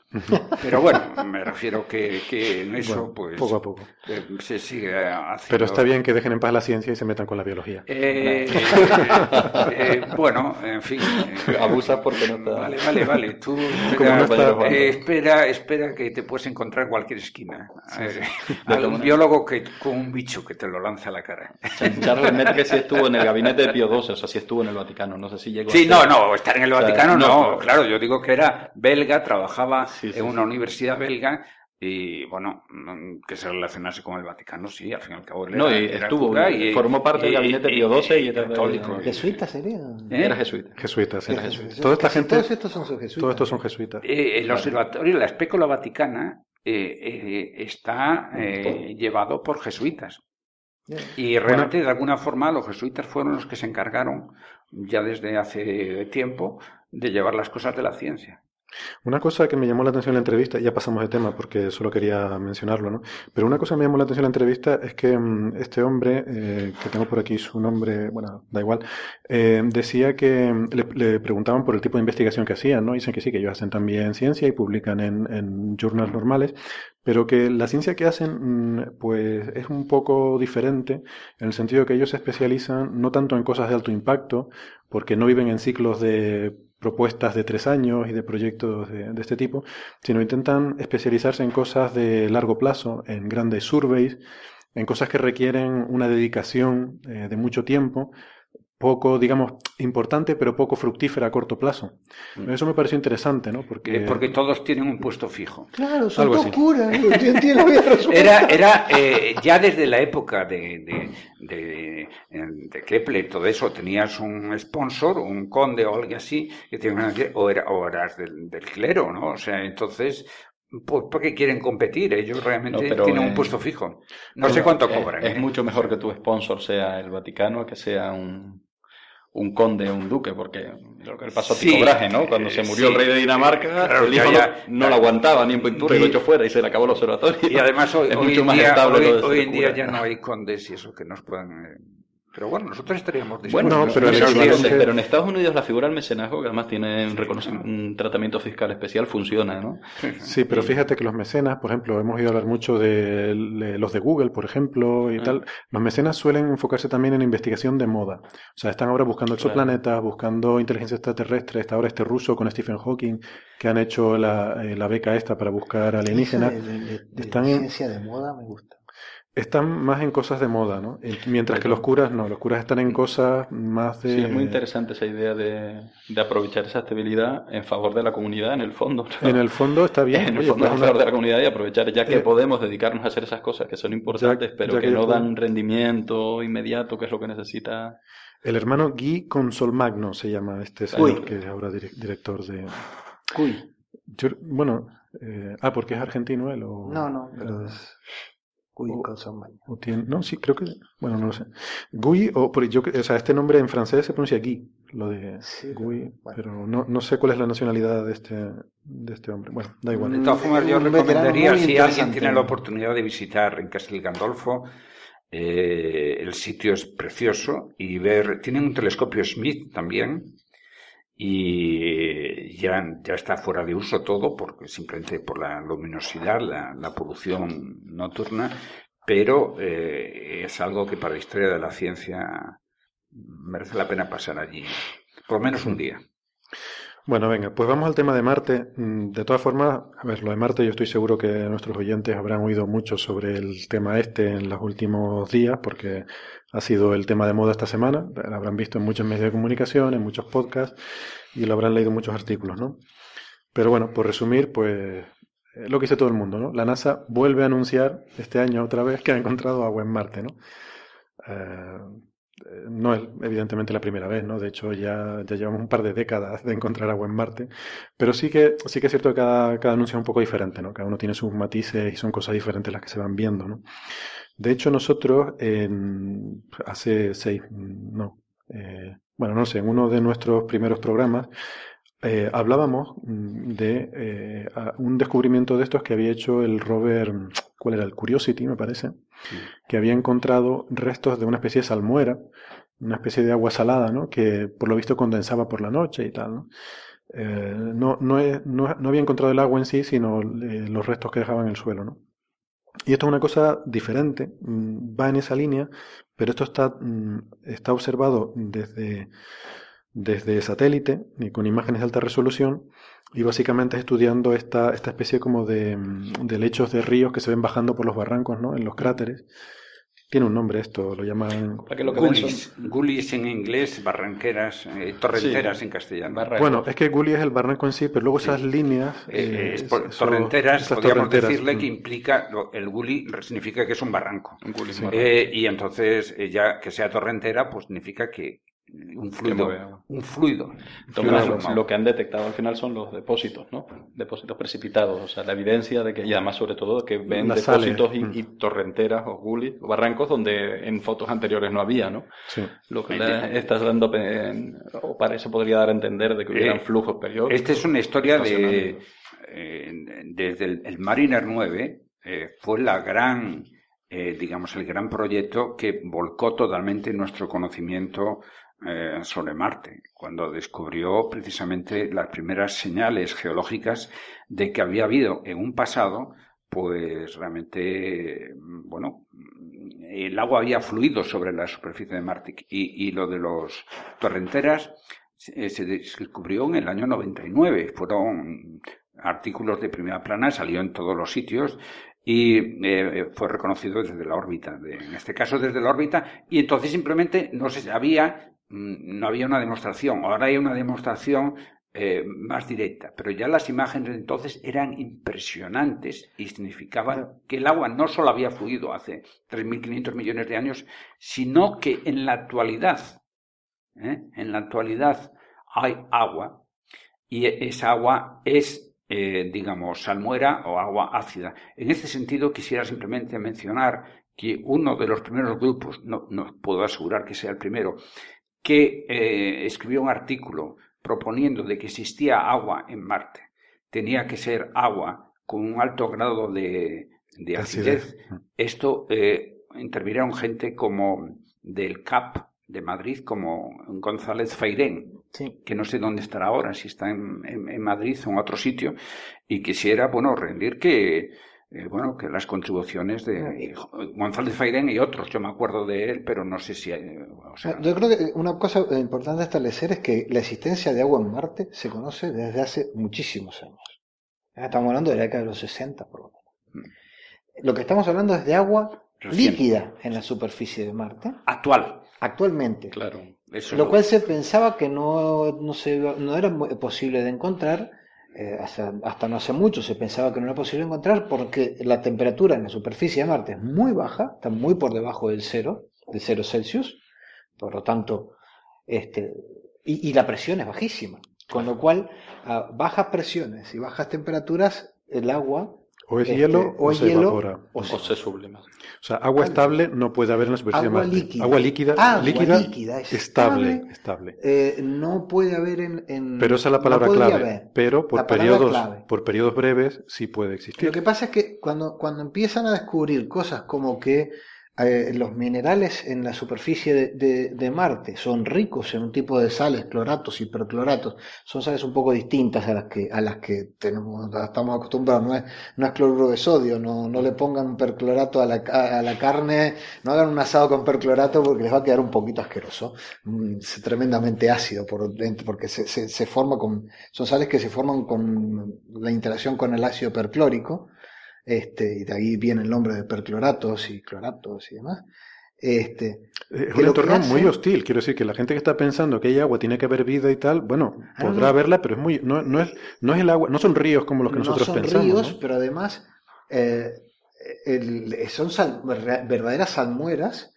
Pero bueno, me refiero que, que en eso, pues. Poco a poco. Eh, se sigue haciendo. Pero está bien que dejen en paz la ciencia y se metan con la biología. Eh, eh, bueno, en fin. Abusas porque no está. Vale, vale, vale. Tú espera, espera, espera, que te puedes encontrar en cualquier esquina. Hay un biólogo que con un bicho que te lo lanza a la cara. Charles Metke sí estuvo en el gabinete de Pío XII, o sea, sí estuvo en el Vaticano. No sé si llegó. Sí, no, no, estar en el Vaticano no, Claro, yo digo que era belga, trabajaba en una universidad belga y bueno, que se relacionase con el Vaticano, sí, al fin y al cabo. no, y estuvo, y, formó parte del gabinete Pío XII y, era católico. ¿Jesuita sería? ¿Eh? Era jesuita. Jesuita, sí. Era jesuita. Toda esta gente, todos estos son jesuitas. Todos estos son jesuitas. Eh, el observatorio, la espécula vaticana, eh, está llevado por jesuitas. Y realmente, de alguna forma, los jesuitas fueron los que se encargaron, ya desde hace tiempo, de llevar las cosas de la ciencia. Una cosa que me llamó la atención en la entrevista, ya pasamos de tema porque solo quería mencionarlo, ¿no? Pero una cosa que me llamó la atención en la entrevista es que mm, este hombre, eh, que tengo por aquí su nombre, bueno, da igual, eh, decía que mm, le, preguntaban por el tipo de investigación que hacían, ¿no? Dicen que sí, que ellos hacen también ciencia y publican en, en journals normales, pero que la ciencia que hacen, mm, pues, es un poco diferente en el sentido que ellos se especializan no tanto en cosas de alto impacto, porque no viven en ciclos de propuestas de tres años y de proyectos de, este tipo, sino intentan especializarse en cosas de largo plazo, en grandes surveys, en cosas que requieren una dedicación eh, de mucho tiempo poco, digamos, importante, pero poco fructífera a corto plazo. Mm. Eso me pareció interesante, ¿no? Porque, eh, porque todos tienen un puesto fijo. Claro, son Algo Era, era eh, ya desde la época de, de, de, de, Kepler, todo eso, tenías un sponsor, un conde o algo así, que tenía, o, era, o eras del, del clero, ¿no? O sea, entonces, pues porque quieren competir, ellos realmente tienen un puesto fijo. No, sé cuánto cobran. Es, ¿eh? mucho mejor que tu sponsor sea el Vaticano que sea un, un conde, un duque, porque lo que le pasó a Tico ¿no? Cuando se murió el rey de Dinamarca, el hijo no, lo aguantaba ni en pintura y, lo echó fuera y se le acabó el observatorio. Y además hoy, hoy en, día, hoy, en día, ya no hay condes y eso que nos puedan eh, pero bueno, nosotros estaríamos dispuestos. Bueno, pero, en Estados Unidos la figura del mecenazgo, que además tiene un, tratamiento fiscal especial, funciona, ¿no? Sí, pero fíjate que los mecenas, por ejemplo, hemos ido a hablar mucho de, los de Google, por ejemplo, y ah. tal. Los mecenas suelen enfocarse también en investigación de moda. O sea, están ahora buscando exoplanetas, buscando inteligencia extraterrestre. Está ahora este ruso con Stephen Hawking, que han hecho la, eh, beca esta para buscar alienígenas. De, ciencia de moda me gusta. Están más en cosas de moda, ¿no? Mientras que los curas no, los curas están en cosas más de... Sí, es muy interesante esa idea de, aprovechar esa estabilidad en favor de la comunidad, en el fondo. En el fondo está bien. En el fondo en favor de la comunidad y aprovechar, ya que eh, podemos dedicarnos a hacer esas cosas que son importantes, pero que, no dan rendimiento inmediato, que es lo que necesita... El hermano Guy Consolmagno se llama este señor, que es ahora director de... Uy. bueno, eh, ah, porque es argentino él o... No, no, pero es... Gui o, tiene, no, sí, creo que, bueno, no lo sé. Gui, o, yo, o sea, este nombre en francés se pronuncia Guy, lo de Gui, pero no, no sé cuál es la nacionalidad de este, de este hombre. Bueno, da igual. De todas formas, yo recomendaría, si alguien tiene la oportunidad de visitar en Castel Gandolfo, eh, el sitio es precioso y ver, tienen un telescopio Smith también, y ya, ya está fuera de uso todo, porque simplemente por la luminosidad, la, la polución nocturna, pero eh, es algo que para la historia de la ciencia merece la pena pasar allí, por lo menos un día. Bueno, venga, pues vamos al tema de Marte. Mm, de todas formas, a ver, lo de Marte yo estoy seguro que nuestros oyentes habrán oído mucho sobre el tema este en los últimos días, porque ha sido el tema de moda esta semana. Lo habrán visto en muchos medios de comunicación, en muchos podcasts y lo habrán leído en muchos artículos, ¿no? Pero bueno, por resumir, pues lo que dice todo el mundo, ¿no? La NASA vuelve a anunciar este año otra vez que ha encontrado agua en Marte, ¿no? Eh, no es evidentemente la primera vez, ¿no? De hecho, ya, ya llevamos un par de décadas de encontrar agua en Marte. Pero sí que, sí que es cierto que cada, cada anuncio es un poco diferente, ¿no? Cada uno tiene sus matices y son cosas diferentes las que se van viendo, ¿no? De hecho, nosotros hace seis, no, eh, bueno, no sé, en uno de nuestros primeros programas eh, hablábamos de eh, un descubrimiento de estos que había hecho el rover, ¿cuál era? El Curiosity, me parece, que había encontrado restos de una especie de salmuera, una especie de agua salada, ¿no? Que por lo visto condensaba por la noche y tal, ¿no? Eh, no, no, no, había encontrado el agua en sí, sino los restos que dejaban en el suelo, ¿no? Y esto es una cosa diferente, mm, va en esa línea, pero esto está, mm, está observado desde, desde satélite y con imágenes de alta resolución y básicamente estudiando esta, esta especie como de, mm, de lechos de ríos que se ven bajando por los barrancos, ¿no? En los cráteres. Tiene un nombre esto, lo llaman... Gullies, en inglés, barranqueras, eh, torrenteras en castellano. Bueno, es que gully es el barranco en sí, pero luego esas líneas... Eh, eh, torrenteras, podríamos decirle que implica, el gully significa que es un barranco. y entonces, ya que sea torrentera, pues significa que, un fluido. Un fluido. lo, que han detectado al final son los depósitos, ¿no? Depósitos precipitados. O sea, la evidencia de que, y además sobre todo, que ven depósitos y, mm. torrenteras o gullies o barrancos donde en fotos anteriores no había, ¿no? Sí. Lo que le estás dando, o para eso podría dar a entender de que hubieran eh, flujos periódicos. Esta es una historia de, eh, desde el, Mariner 9, eh, fue la gran, digamos, el gran proyecto que volcó totalmente nuestro conocimiento eh, sobre Marte, cuando descubrió precisamente las primeras señales geológicas de que había habido en un pasado, pues realmente, bueno, el agua había fluido sobre la superficie de Marte y, lo de los torrenteras eh, se descubrió en el año 99. Fueron artículos de primera plana, salió en todos los sitios y eh, fue reconocido desde la órbita, en este caso desde la órbita, y entonces simplemente no se sabía no había una demostración. Ahora hay una demostración eh, más directa, pero ya las imágenes de entonces eran impresionantes y significaban que el agua no solo había fluido hace 3.500 millones de años, sino que en la actualidad, ¿eh? en la actualidad hay agua y esa agua es, eh, digamos, salmuera o agua ácida. En este sentido, quisiera simplemente mencionar que uno de los primeros grupos, no, no puedo asegurar que sea el primero, que eh, escribió un artículo proponiendo de que existía agua en Marte. Tenía que ser agua con un alto grado de, acidez. Esto eh, intervinieron gente como del CAP de Madrid, como González Feirén, que no sé dónde estará ahora, si está en, en Madrid o en otro sitio, y quisiera, bueno, rendir que eh, bueno, que las contribuciones de González Fairén y otros, yo me acuerdo de él, pero no sé si hay, Yo creo que una cosa importante establecer es que la existencia de agua en Marte se conoce desde hace muchísimos años. Estamos hablando de la década de los 60, por lo menos. Mm. Lo que estamos hablando es de agua líquida en la superficie de Marte. Actual. Actualmente. Claro. lo cual se pensaba que no, no, se, no era posible de encontrar eh, hasta, no hace mucho se pensaba que no era posible encontrar porque la temperatura en la superficie de Marte es muy baja, está muy por debajo del cero, del cero Celsius, por lo tanto, este, y, la presión es bajísima, con lo cual a bajas presiones y bajas temperaturas el agua o es hielo o, se evapora. O se, sublima. O sea, agua estable no puede haber en la superficie agua de Marte. Líquida. Agua líquida, agua líquida, estable. estable. Eh, no puede haber en, Pero esa es la palabra clave. Pero por periodos, por periodos breves sí puede existir. Lo que pasa es que cuando, cuando empiezan a descubrir cosas como que eh, los minerales en la superficie de, Marte son ricos en un tipo de sales, cloratos y percloratos. Son sales un poco distintas a las que, a las que tenemos, estamos acostumbrados. No es, no es cloruro de sodio, no, no le pongan perclorato a la, a la carne, no hagan un asado con perclorato porque les va a quedar un poquito asqueroso. Mm, es tremendamente ácido por dentro, porque se, se forma con, son sales que se forman con la interacción con el ácido perclórico este, y de ahí viene el nombre de percloratos y cloratos y demás. Este, es un entorno muy hostil, quiero decir que la gente que está pensando que hay agua, tiene que haber vida y tal, bueno, ah, podrá verla, pero es muy, no, no, es, no es el agua, no son ríos como los que nosotros pensamos. No son ríos, pero además eh, son verdaderas salmueras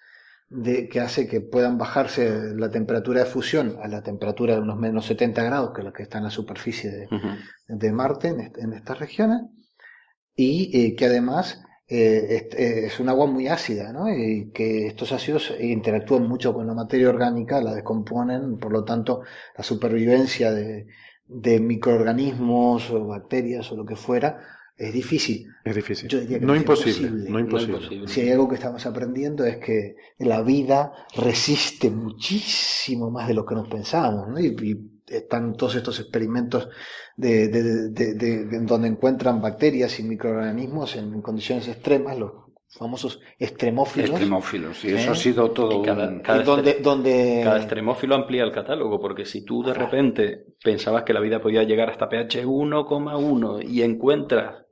de, que hace que puedan bajarse la temperatura de fusión a la temperatura de unos menos 70 grados, que es la que está en la superficie de, de Marte, en, en estas regiones y eh, que además eh, es, un agua muy ácida, ¿no? Y que estos ácidos interactúan mucho con la materia orgánica, la descomponen, por lo tanto, la supervivencia de, de microorganismos o bacterias o lo que fuera es difícil. Es difícil. no, imposible, no, imposible, Si hay algo que estamos aprendiendo es que la vida resiste muchísimo más de lo que nos pensábamos, ¿no? y, están todos estos experimentos de, de, de, donde encuentran bacterias y microorganismos en condiciones extremas, los famosos extremófilos. Extremófilos, y eso ha ¿Eh? sido todo. cada, cada, donde, donde... cada, extremófilo amplía el catálogo, porque si tú de repente pensabas que la vida podía llegar hasta pH 1,1 y encuentras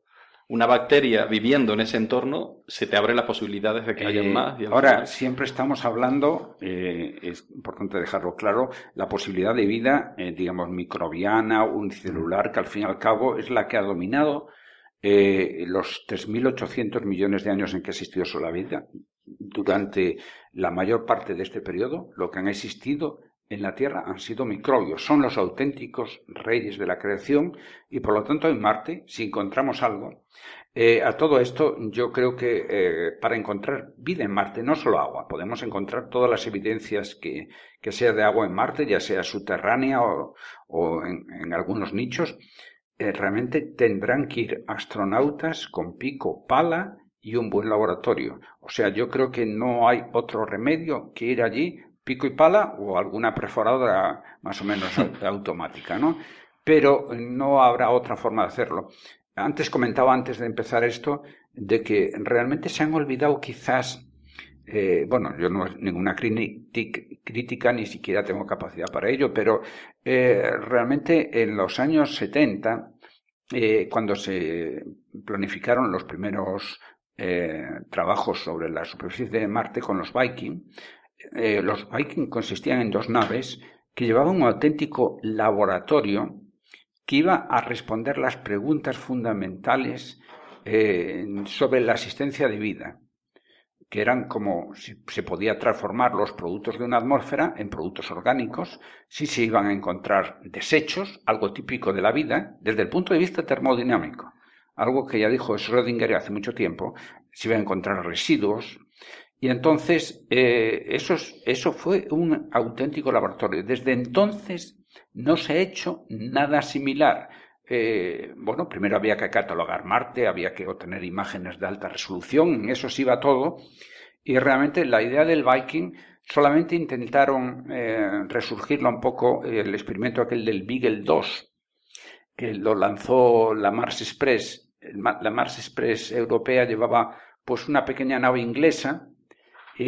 una bacteria viviendo en ese entorno, se te abren las posibilidades de que haya eh, más. ahora, siempre estamos hablando, eh, es importante dejarlo claro, la posibilidad de vida, eh, digamos, microbiana, unicelular, que al fin y al cabo es la que ha dominado los 3.800 millones de años en que ha existido la vida. Durante la mayor parte de este periodo, lo que han existido en la Tierra han sido microbios, son los auténticos reyes de la creación y por lo tanto en Marte, si encontramos algo, eh, a todo esto yo creo que eh, para encontrar vida en Marte, no solo agua, podemos encontrar todas las evidencias que, que sea de agua en Marte, ya sea subterránea o, en, algunos nichos, eh, realmente tendrán que ir astronautas con pico, pala y un buen laboratorio. O sea, yo creo que no hay otro remedio que ir allí pico y pala o alguna perforadora más o menos automática, ¿no? Pero no habrá otra forma de hacerlo. Antes comentaba, antes de empezar esto, de que realmente se han olvidado quizás, eh, bueno, yo no es ninguna crítica, ni siquiera tengo capacidad para ello, pero eh, realmente en los años 70, eh, cuando se planificaron los primeros trabajos sobre la superficie de Marte con los Viking, eh, los Vikings consistían en dos naves que llevaban un auténtico laboratorio que iba a responder las preguntas fundamentales eh, sobre la existencia de vida, que eran como si se podía transformar los productos de una atmósfera en productos orgánicos, si se iban a encontrar desechos, algo típico de la vida, desde el punto de vista termodinámico, algo que ya dijo Schrödinger hace mucho tiempo, si iban a encontrar residuos, y entonces, eh, eso, eso fue un auténtico laboratorio. Desde entonces no se ha hecho nada similar. Eh, bueno, primero había que catalogar Marte, había que obtener imágenes de alta resolución, en eso se iba todo. Y realmente la idea del Viking solamente intentaron eh, resurgirlo un poco el experimento aquel del Beagle 2, que lo lanzó la Mars Express. La Mars Express europea llevaba pues una pequeña nave inglesa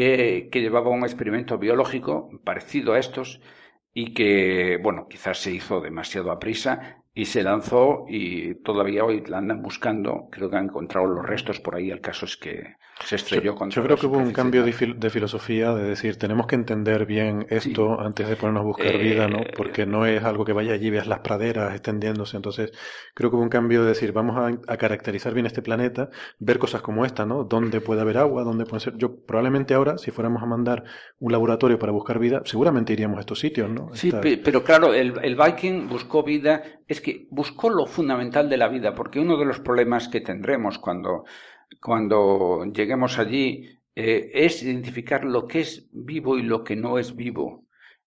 eh, que llevaba un experimento biológico parecido a estos y que, bueno, quizás se hizo demasiado a prisa y se lanzó y todavía hoy la andan buscando. Creo que han encontrado los restos por ahí. El caso es que se estrelló con Yo creo que hubo un cambio de, filosofía de decir, tenemos que entender bien esto antes de ponernos a buscar vida, ¿no? Eh, Porque no es algo que vaya allí, veas las praderas extendiéndose. Entonces, creo que hubo un cambio de decir, vamos a, caracterizar bien este planeta, ver cosas como esta, ¿no? Dónde puede haber agua, dónde puede ser. Yo probablemente ahora, si fuéramos a mandar un laboratorio para buscar vida, seguramente iríamos a estos sitios, ¿no? Sí, pero claro, el, el Viking buscó vida es que buscó lo fundamental de la vida, porque uno de los problemas que tendremos cuando, cuando lleguemos allí eh, es identificar lo que es vivo y lo que no es vivo.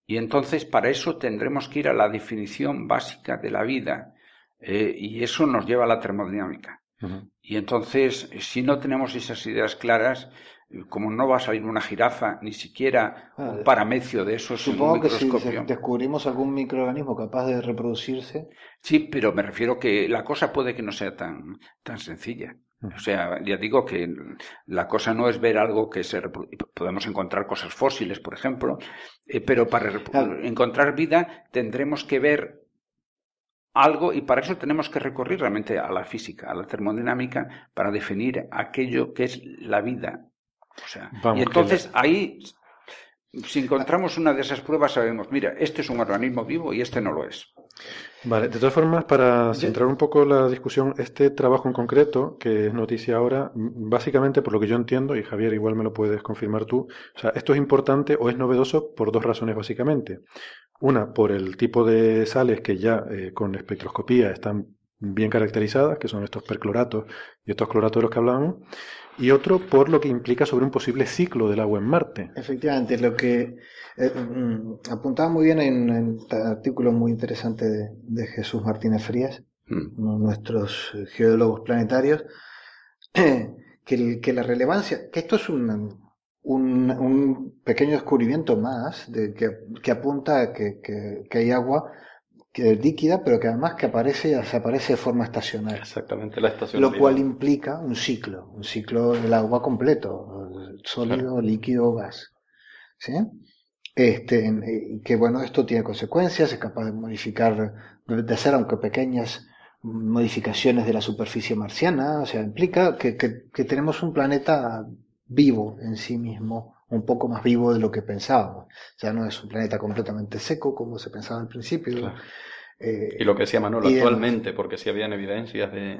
Y entonces para eso tendremos que ir a la definición básica de la vida. Eh, y eso nos lleva a la termodinámica. Y entonces, si no tenemos esas ideas claras, como no va a salir una jirafa, ni siquiera un ah, paramecio de esos Supongo que si descubrimos algún microorganismo capaz de reproducirse. Sí, pero me refiero que la cosa puede que no sea tan, tan sencilla. O sea, ya digo que la cosa no es ver algo que se podemos encontrar cosas fósiles, por ejemplo, eh, pero para encontrar vida tendremos que ver algo y para eso tenemos que recurrir realmente a la física, a la termodinámica, para definir aquello que es la vida, y entonces ahí, si encontramos una de esas pruebas, sabemos, mira, este es un organismo vivo y este no lo es. Vale, de todas formas, para centrar un poco la discusión, este trabajo en concreto, que es noticia ahora, básicamente por lo que yo entiendo, y Javier igual me lo puedes confirmar tú, o sea, esto es importante o es novedoso por dos razones básicamente. Una, por el tipo de sales que ya eh, con espectroscopía están bien caracterizadas, que son estos percloratos y estos cloratos de los que hablábamos, y otro por lo que implica sobre un posible ciclo del agua en Marte. Efectivamente, lo que eh, mm, apuntaba muy bien en un artículo muy interesante de, Jesús Martínez Frías, mm. uno de nuestros geólogos planetarios, que, que, la relevancia, que esto es un, un, pequeño descubrimiento más de que, que apunta a que, que, hay agua que es líquida, pero que además que aparece, se aparece de forma estacional. Exactamente, la estación. Lo cual implica un ciclo, un ciclo del agua completo, sólido, líquido, gas. ¿Sí? Este, y que bueno, esto tiene consecuencias, es capaz de modificar, de hacer aunque pequeñas modificaciones de la superficie marciana, o sea, implica que, que, tenemos un planeta vivo en sí mismo, un poco más vivo de lo que pensábamos. Ya no es un planeta completamente seco como se pensaba al principio. Eh, y lo que decía Manolo, actualmente, porque si habían evidencias de,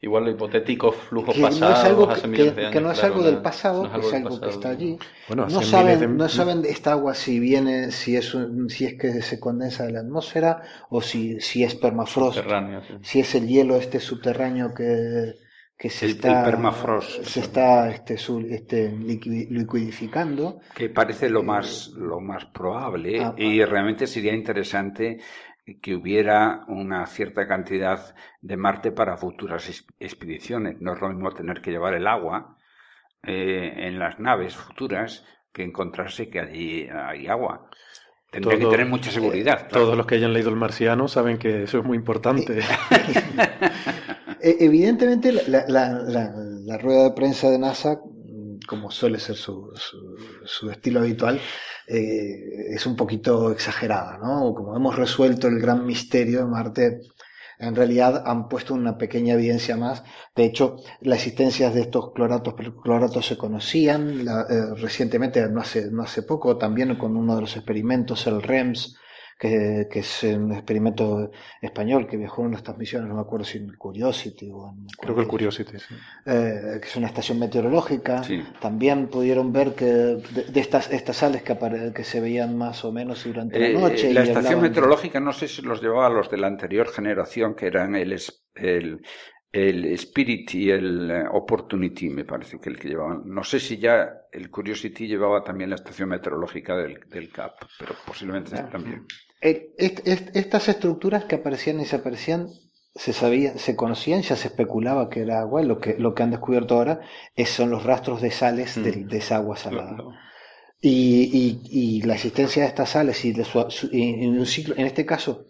igual lo hipotético flujos pasados no es algo que, que no es algo del pasado, no es algo, que está allí. no saben, no saben de esta agua si viene, si es si es que se condensa de la atmósfera o si, si es permafrost, si es el hielo este subterráneo que, que se está, permafrost, se está este, este, liquidificando. Que parece lo más, lo más probable ah, y ah. realmente sería interesante que hubiera una cierta cantidad de Marte para futuras expediciones. No es lo mismo tener que llevar el agua eh, en las naves futuras que encontrarse que allí hay agua. Tendría que tener mucha seguridad. Todos los que hayan leído El Marciano saben que eso es muy importante. E, evidentemente, la, rueda de prensa de NASA como suele ser su, su, estilo habitual, eh, es un poquito exagerada, ¿no? Como hemos resuelto el gran misterio de Marte, en realidad han puesto una pequeña evidencia más. De hecho, la existencia de estos cloratos, cloratos se conocían eh, recientemente, no hace, no hace poco, también con uno de los experimentos, el REMS, que, es un experimento español que viajó en estas misiones, no me acuerdo si en Curiosity o en... Creo que el Curiosity, sí. Eh, que es una estación meteorológica. También pudieron ver que de, estas, estas sales que, que se veían más o menos durante la eh, noche. la estación meteorológica, no sé si los llevaba a los de la anterior generación, que eran el, el, el Spirit y el eh, Opportunity, me parece que el que llevaban. No sé si ya el Curiosity llevaba también la estación meteorológica del, del CAP, pero posiblemente también. Eh, estas estructuras que aparecían y desaparecían se sabían, se conocían, ya se especulaba que era agua, lo que, lo que han descubierto ahora es, son los rastros de sales de, mm. esa agua salada. Y, y, la existencia de estas sales y de su, en un ciclo, en este caso,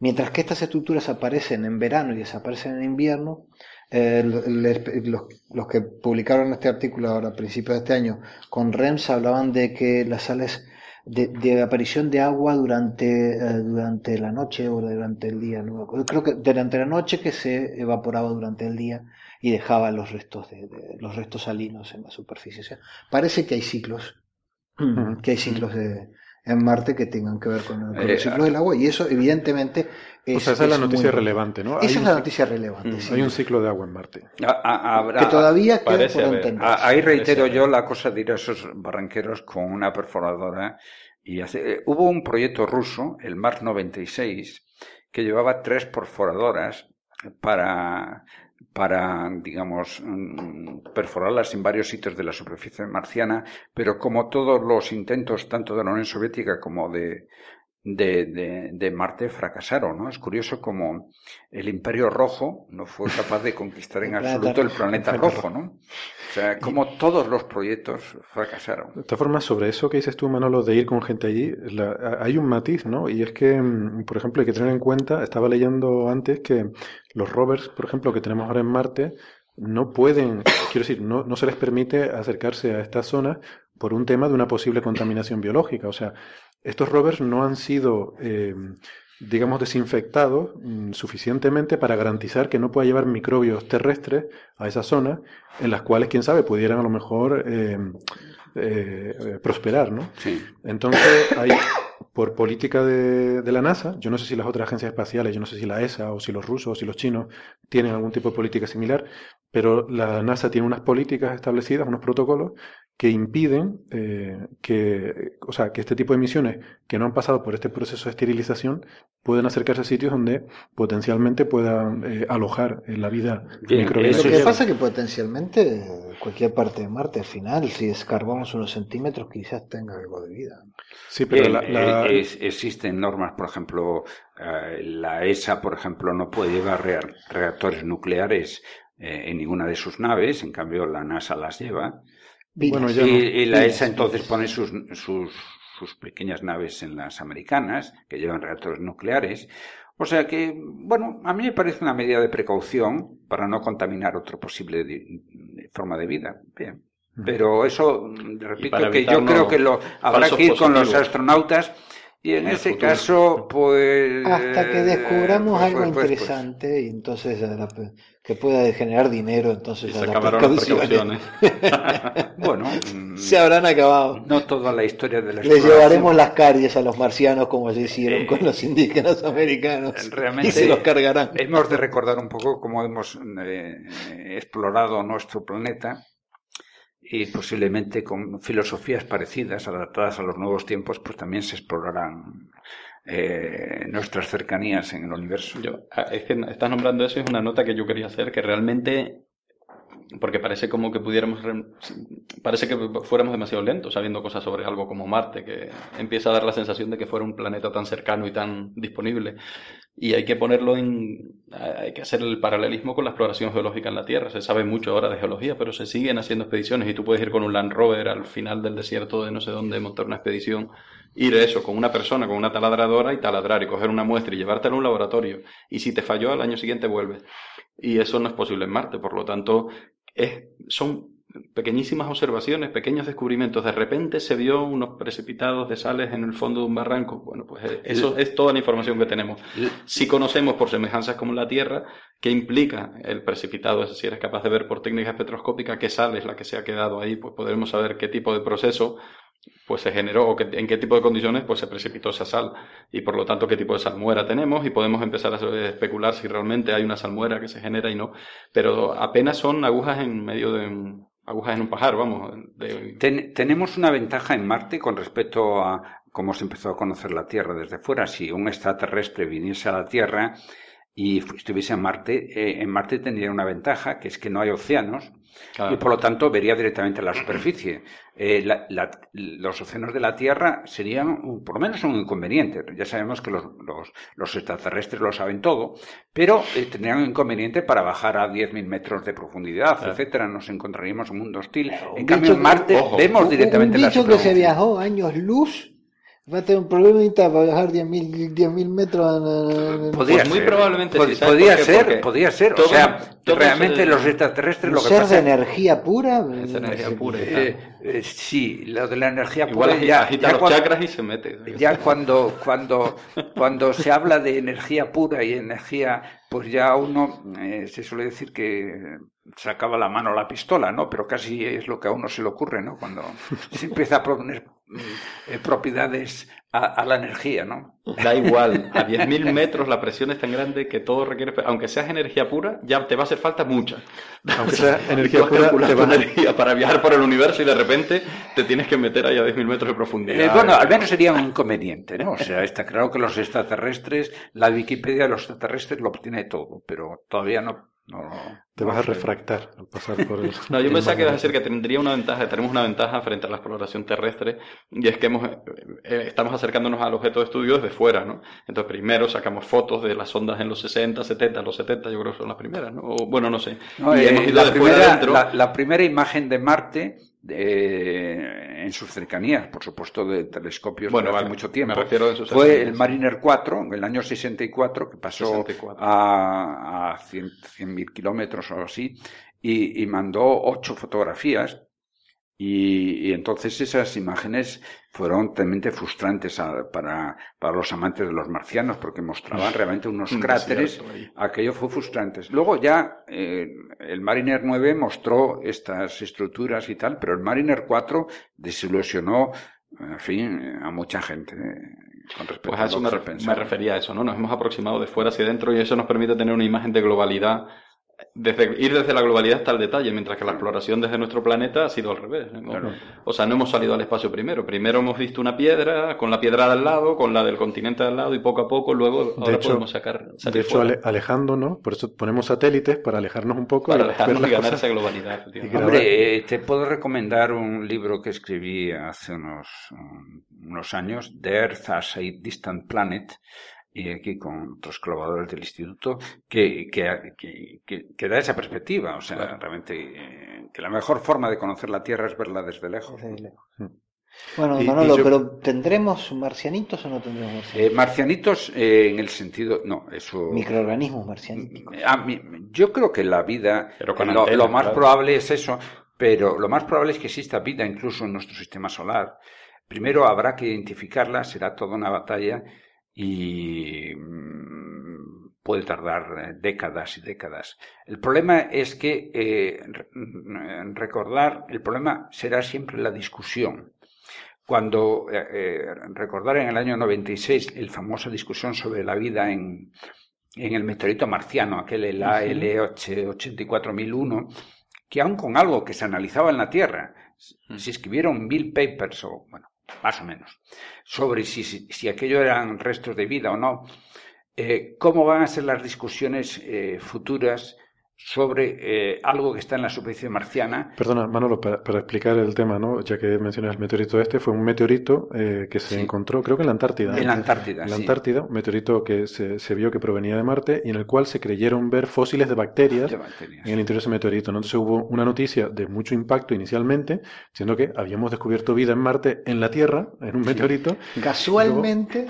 mientras que estas estructuras aparecen en verano y desaparecen en invierno, eh, los, los, que publicaron este artículo ahora a principios de este año con REMS hablaban de que las sales de, aparición de agua durante, eh, durante la noche o durante el día. ¿no? Creo que durante la noche que se evaporaba durante el día y dejaba los restos de, los restos salinos en la superficie. O sea, parece que hay ciclos, que hay ciclos de, en Marte que tengan que ver con, el, ciclo del agua y eso evidentemente es, o sea, esa es, la noticia relevante, ¿no? Esa es la noticia relevante. Hay un ciclo de agua en Marte. que todavía queda por entender. Ahí reitero yo la cosa de ir a esos barranqueros con una perforadora y hace, hubo un proyecto ruso, el Mars 96, que llevaba tres perforadoras para para, digamos, mm, perforarlas en varios sitios de la superficie marciana, pero como todos los intentos, tanto de la Unión Soviética como de, de, de, Marte fracasaron, ¿no? Es curioso como el Imperio Rojo no fue capaz de conquistar en absoluto el planeta rojo, ¿no? O sea, como todos los proyectos fracasaron. De todas formas, sobre eso que dices tú, Manolo, de ir con gente allí, hay un matiz, ¿no? Y es que, mm, por ejemplo, hay que tener en cuenta, estaba leyendo antes que los rovers, por ejemplo, que tenemos ahora en Marte, no pueden, quiero decir, no, no se les permite acercarse a esta zona por un tema de una posible contaminación biológica. O sea, estos rovers no han sido, eh, digamos, desinfectados mm, suficientemente para garantizar que no pueda llevar microbios terrestres a esa zona, en las cuales, quién sabe, pudieran a lo mejor eh, eh, prosperar, ¿no? Sí. Entonces, hay, por política de, de, la NASA, yo no sé si las otras agencias espaciales, yo no sé si la ESA o si los rusos o si los chinos tienen algún tipo de política similar, pero la NASA tiene unas políticas establecidas, unos protocolos que impiden eh, que, o sea, que este tipo de misiones que no han pasado por este proceso de esterilización pueden acercarse a sitios donde potencialmente puedan eh, alojar la vida microbiana. Lo que pasa es que potencialmente cualquier parte de Marte al final, si escarbamos unos centímetros, quizás tenga algo de vida. Sí, pero eh, existen normas, por ejemplo, la ESA, por ejemplo, no puede llevar reactores nucleares en ninguna de sus naves, en cambio la NASA las lleva. Bueno, y, la ESA entonces pone sus, sus, sus, pequeñas naves en las americanas, que llevan reactores nucleares. O sea que, bueno, a mí me parece una medida de precaución para no contaminar otra posible forma de vida. Bien. Pero eso, repito, que yo creo que lo habrá que ir con los astronautas. Y en, ese caso, pues... Hasta que descubramos pues, algo pues, pues, interesante y entonces que pueda generar dinero, entonces se acabaron las precauciones. bueno, se habrán acabado. No toda la historia de la Les llevaremos las caries a los marcianos como se hicieron con los indígenas americanos. Realmente y se los cargarán. Hemos de recordar un poco cómo hemos eh, explorado nuestro planeta y posiblemente con filosofías parecidas, adaptadas a los nuevos tiempos, pues también se explorarán eh, nuestras cercanías en el universo. Yo, ah, es que estás nombrando eso, es una nota que yo quería hacer, que realmente porque parece como que pudiéramos, parece que fuéramos demasiado lentos sabiendo cosas sobre algo como Marte, que empieza a dar la sensación de que fuera un planeta tan cercano y tan disponible. Y hay que ponerlo en, hay que hacer el paralelismo con la exploración geológica en la Tierra. Se sabe mucho ahora de geología, pero se siguen haciendo expediciones y tú puedes ir con un Land Rover al final del desierto de no sé dónde, montar una expedición, ir eso con una persona, con una taladradora y taladrar y coger una muestra y llevártela a un laboratorio. Y si te falló, al año siguiente vuelve. Y eso no es posible en Marte, por lo tanto, es, son pequeñísimas observaciones, pequeños descubrimientos. De repente se vio unos precipitados de sales en el fondo de un barranco. Bueno, pues eh, eso es toda la información que tenemos. Si conocemos por semejanzas como la Tierra, qué implica el precipitado, es decir, eres capaz de ver por técnicas espectroscópicas qué sal es la que se ha quedado ahí, pues podremos saber qué tipo de proceso pues se generó o que, en qué tipo de condiciones pues se precipitó esa sal. Y por lo tanto qué tipo de salmuera tenemos y podemos empezar a especular si realmente hay una salmuera que se genera y no. Pero apenas son agujas en medio de agujas en un pajar vamos tenemos una ventaja en Marte con respecto a cómo se empezó a conocer la Tierra desde fuera. Si un extraterrestre viniese a la Tierra y estuviese en Marte, eh, en Marte tendría una ventaja, que es que no hay océanos, y por lo tanto vería directamente la superficie. Eh, los océanos de la Tierra serían, por lo menos, un inconveniente. Ya sabemos que los, los, extraterrestres lo saben todo, pero eh, tendrían un inconveniente para bajar a 10.000 metros de profundidad, etcétera. Nos encontraríamos en un mundo hostil. En cambio, en Marte vemos directamente un, un la que se viajó años luz Va a tener un problemita para bajar 10.000 metros. Podría pues muy probablemente Podría ser, podría ser. o sea, realmente los extraterrestres lo que ser de energía pura. Es energía pura. Eh, eh, sí, lo de la energía pura. ya, ya los chakras y se mete. Ya cuando, cuando, cuando se habla de energía pura y energía, pues ya uno eh, se suele decir que sacaba la mano a la pistola, ¿no? Pero casi es lo que a uno se le ocurre, ¿no? Cuando se empieza a poner eh, propiedades a, la energía, ¿no? Da igual, a 10.000 metros la presión es tan grande que todo requiere, aunque seas energía pura, ya te va a hacer falta mucha. Aunque sea energía pura, te va a... energía para viajar por el universo y de repente te tienes que meter ahí a 10.000 metros de profundidad. Eh, bueno, al menos sería un inconveniente, ¿no? O sea, está claro que los extraterrestres, la Wikipedia de los extraterrestres lo obtiene todo, pero todavía no no, te vas a refractar al pasar por el. no, yo pensaba que ibas a decir que tendría una ventaja, tenemos una ventaja frente a la exploración terrestre, y es que hemos, eh, eh, estamos acercándonos al objeto de estudio desde fuera, ¿no? Entonces, primero sacamos fotos de las ondas en los 60, 70, los 70, yo creo que son las primeras, ¿no? O, bueno, no sé. Eh, la, primera, la primera imagen de Marte en sus cercanías, por supuesto, de telescopios bueno, hace mucho tiempo. Fue el Mariner 4, en el año 64, que pasó a, a 100.000 kilómetros o así, y, y mandó ocho fotografías y, entonces esas imágenes fueron realmente frustrantes para, para, los amantes de los marcianos porque mostraban realmente unos cráteres. Aquello fue frustrante. Luego ya eh, el Mariner 9 mostró estas estructuras y tal, pero el Mariner 4 desilusionó, en fin, a mucha gente. con respecto Pues a eso lo me, me refería a eso, ¿no? Nos hemos aproximado de fuera hacia adentro y eso nos permite tener una imagen de globalidad, desde, ir desde la globalidad hasta el detalle, mientras que la exploración desde nuestro planeta ha sido al revés. ¿no? Claro. O sea, no hemos salido al espacio primero. Primero hemos visto una piedra, con la piedra de al lado, con la del continente de al lado y poco a poco luego ahora hecho- podemos sacar, De hecho, fuera ale- alejándonos, por eso ponemos satélites para alejarnos un poco para y alejarnos y ganar cosas. esa globalidad. Hombre, eh, te puedo recomendar un libro que escribí hace unos, unos años, The Earth as a Distant Planet, y aquí con otros colaboradores del instituto, que, que, que- que- que da esa perspectiva. O sea, Claro. realmente eh, que la mejor forma de conocer la Tierra es verla desde lejos. Desde lejos. Mm. Bueno, Y- Manolo, y yo- pero ¿tendremos marcianitos o no tendremos marcianitos? Eh, marcianitos eh, en el sentido... No, eso... Microorganismos marcianitos. A mí- yo creo que la vida, Pero con lo, antenas, lo más claro. probable es eso, pero lo más probable es que exista vida incluso en nuestro sistema solar. Primero habrá que identificarla, será toda una batalla y mm, puede tardar eh, décadas y décadas. El problema es que eh, mm, recordar, el problema será siempre la discusión. Cuando eh, eh, recordar en el año 96 el famosa discusión sobre la vida en, en el meteorito marciano, aquel el AL84001, que aun con algo que se analizaba en la Tierra, se escribieron mil papers, o bueno, más o menos, sobre si, si, aquello eran restos de vida o no, eh, cómo van a ser las discusiones eh, futuras sobre eh, algo que está en la superficie marciana. Perdona, Manolo, para, para explicar el tema, ¿no? Ya que mencionas el meteorito este, fue un meteorito eh, que se Sí. encontró, creo que en la Antártida. En la Antártida, En la sí. Antártida, un meteorito que se, se vio que provenía de Marte y en el cual se creyeron ver fósiles de bacterias de bacterias. en el interior de ese meteorito. ¿no? Entonces hubo una noticia de mucho impacto inicialmente, diciendo que habíamos descubierto vida en Marte, en la Tierra, en un meteorito, Casualmente,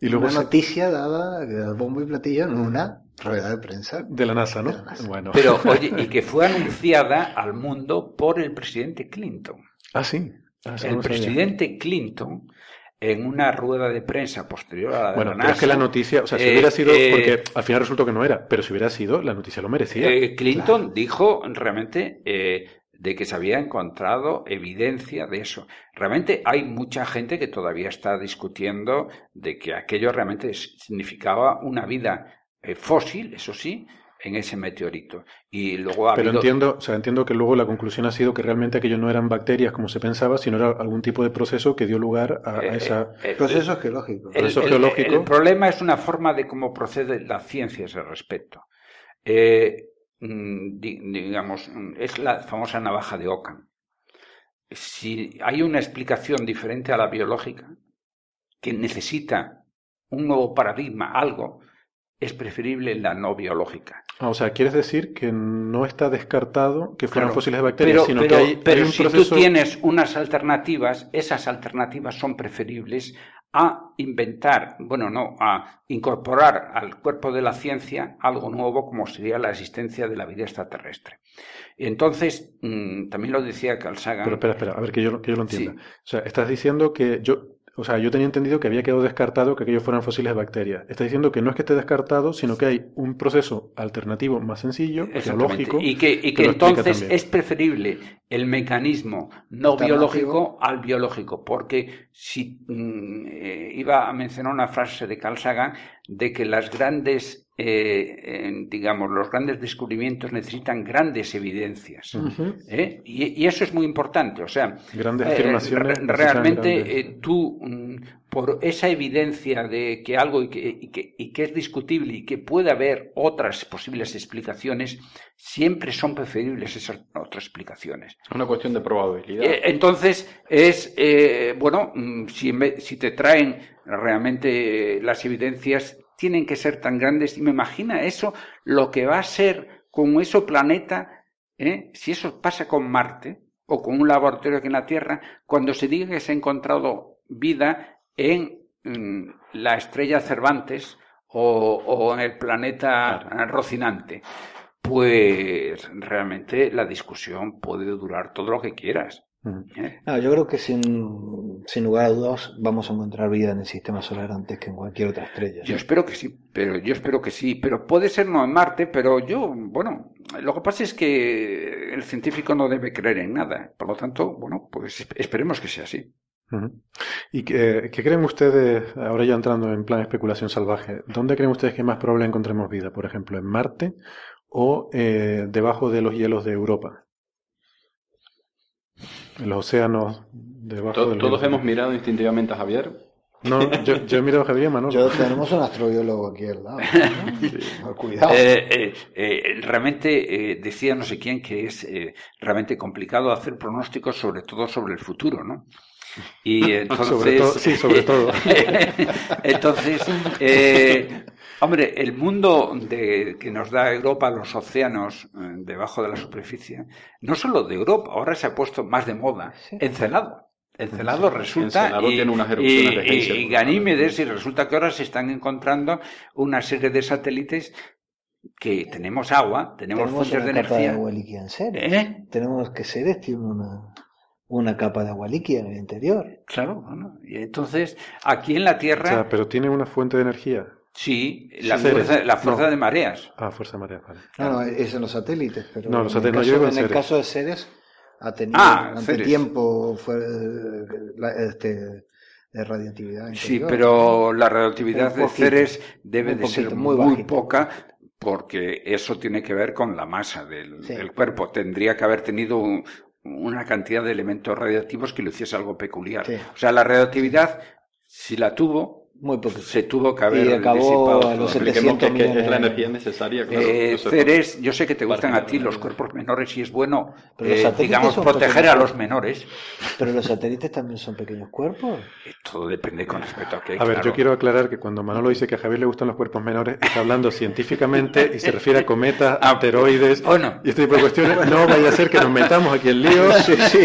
y luego una se- noticia dada de bombo y platillo en una rueda de prensa. de la NASA, ¿no? De la NASA. Bueno. Pero, oye, y que fue anunciada al mundo por el presidente Clinton. Ah, sí. Ah, El sabía. presidente Clinton, en una rueda de prensa posterior a la de Bueno, la pero es que NASA, la noticia, o sea, si eh, hubiera sido, eh, porque al final resultó que no era, pero si hubiera sido, la noticia lo merecía. eh, Clinton dijo realmente eh, de que se había encontrado evidencia de eso. Realmente hay mucha gente que todavía está discutiendo de que aquello realmente significaba una vida eh, fósil, eso sí, en ese meteorito. Y luego ha Pero habido- entiendo, o sea, entiendo que luego la conclusión ha sido que realmente aquello no eran bacterias como se pensaba, sino era algún tipo de proceso que dio lugar a, a eh, esa... eh, Procesos geológicos. El, proceso el- geológico. el problema es una forma de cómo procede la ciencia a ese respecto. Eh, mm, di- digamos, es la famosa navaja de Ockham. Si hay una explicación diferente a la biológica, que necesita un nuevo paradigma, algo, es preferible la no biológica. Ah, o sea, ¿quieres decir que no está descartado que fueran Claro. fósiles de bacterias, Pero, sino pero- que hay, pero hay un si proceso... tú tienes unas alternativas, esas alternativas son preferibles a inventar, bueno, no, a incorporar al cuerpo de la ciencia algo nuevo como sería la existencia de la vida extraterrestre. Y entonces, mm, también lo decía Carl Sagan. Pero espera, espera, a ver que yo, que yo lo entienda. Sí. O sea, estás diciendo que yo... O sea, yo tenía entendido que había quedado descartado que aquellos fueran fósiles de bacterias. Estás diciendo que no es que esté descartado, sino que hay un proceso alternativo más sencillo, geológico, Y que, y entonces es preferible el mecanismo no biológico al biológico, porque si mm, eh, iba a mencionar una frase de Carl Sagan de que las grandes, eh, eh, digamos, los grandes descubrimientos necesitan grandes evidencias. ¿eh? Y, y eso es muy importante. O sea, Grandes eh, afirmaciones realmente grandes- eh, tú, mm, por esa evidencia de que algo y que, y que, y que es discutible y que puede haber otras posibles explicaciones, siempre son preferibles esas otras explicaciones. Es una cuestión de probabilidad. Eh, entonces, es, eh, bueno, mm, si, si te traen realmente eh, las evidencias, tienen que ser tan grandes. Y me imagina eso, lo que va a ser con ese planeta, ¿eh? si eso pasa con Marte o con un laboratorio aquí en la Tierra, cuando se diga que se ha encontrado vida en mm, la estrella Cervantes o, o en el planeta Rocinante. Pues realmente la discusión puede durar todo lo que quieras. ¿eh? No, yo creo que sin, sin lugar a dudas vamos a encontrar vida en el sistema solar antes que en cualquier otra estrella. Yo espero que sí, pero yo espero que sí, pero puede ser no en Marte, pero yo, bueno, lo que pasa es que el científico no debe creer en nada, por lo tanto, bueno, pues esperemos que sea así. ¿Y qué, qué creen ustedes, ahora ya entrando en plan especulación salvaje, dónde creen ustedes que más probable encontremos vida? Por ejemplo, ¿en Marte o eh, debajo de los hielos de Europa? En los océanos debajo To- de los Todos hielos. hemos mirado instintivamente a Javier. No, yo, yo he mirado a Javier Manolo. Yo tenemos un astrobiólogo aquí al lado. ¿no? Cuidado. Eh, eh, eh, realmente eh, decía no sé quién que es eh, realmente complicado hacer pronósticos, sobre todo sobre el futuro, ¿no? Y entonces, Sobre todo, sí, sobre todo. entonces, eh, hombre, el mundo de, que nos da Europa, los océanos eh, debajo de la superficie, no solo de Europa, ahora se ha puesto más de moda, Encelado. Encelado resulta Encelado y, tiene unas erupciones y- de y Ganímedes y resulta que ahora se están encontrando una serie de satélites que tenemos agua, tenemos, Tenemos fuentes una de capa de energía. agua líquida en Ceres. ¿Eh? Tenemos que Ceres tiene una, una capa de agua líquida en el interior. Claro, bueno, y entonces aquí en la O Tierra sea, pero tiene una fuente de energía. sí, la fuerza, la fuerza No. de mareas. Ah, fuerza de marea, vale. No, no, es en los satélites, pero No, los en el satélites, no, yo caso- en en el caso de Ceres ha tenido Ah, durante Ceres. tiempo fue la- este, de radioactividad. Sí, pero la radioactividad de poquito, Ceres debe de ser muy, muy poca porque eso tiene que ver con la masa del, Sí. del cuerpo. Tendría que haber tenido un- una cantidad de elementos radiactivos que lo hiciese algo peculiar. Sí. O sea, la radioactividad, si la tuvo, Muy poquito. se tuvo que haber Y acabó disipado a los todo. Expliquemos que, 700 que es la energía necesaria. claro, Eh, Ceres, yo sé que te gustan a ti los cuerpos menores y es bueno, Pero los eh, satélites digamos, proteger pequeños a los menores. Pero los satélites también son pequeños cuerpos. Todo depende con respecto a qué. A ver, claro. yo quiero aclarar que cuando Manolo dice que a Javier le gustan los cuerpos menores, está hablando científicamente y se refiere a cometas, Ah, asteroides bueno. y este tipo de cuestiones. No vaya a ser que nos metamos aquí en lío. Sí, sí.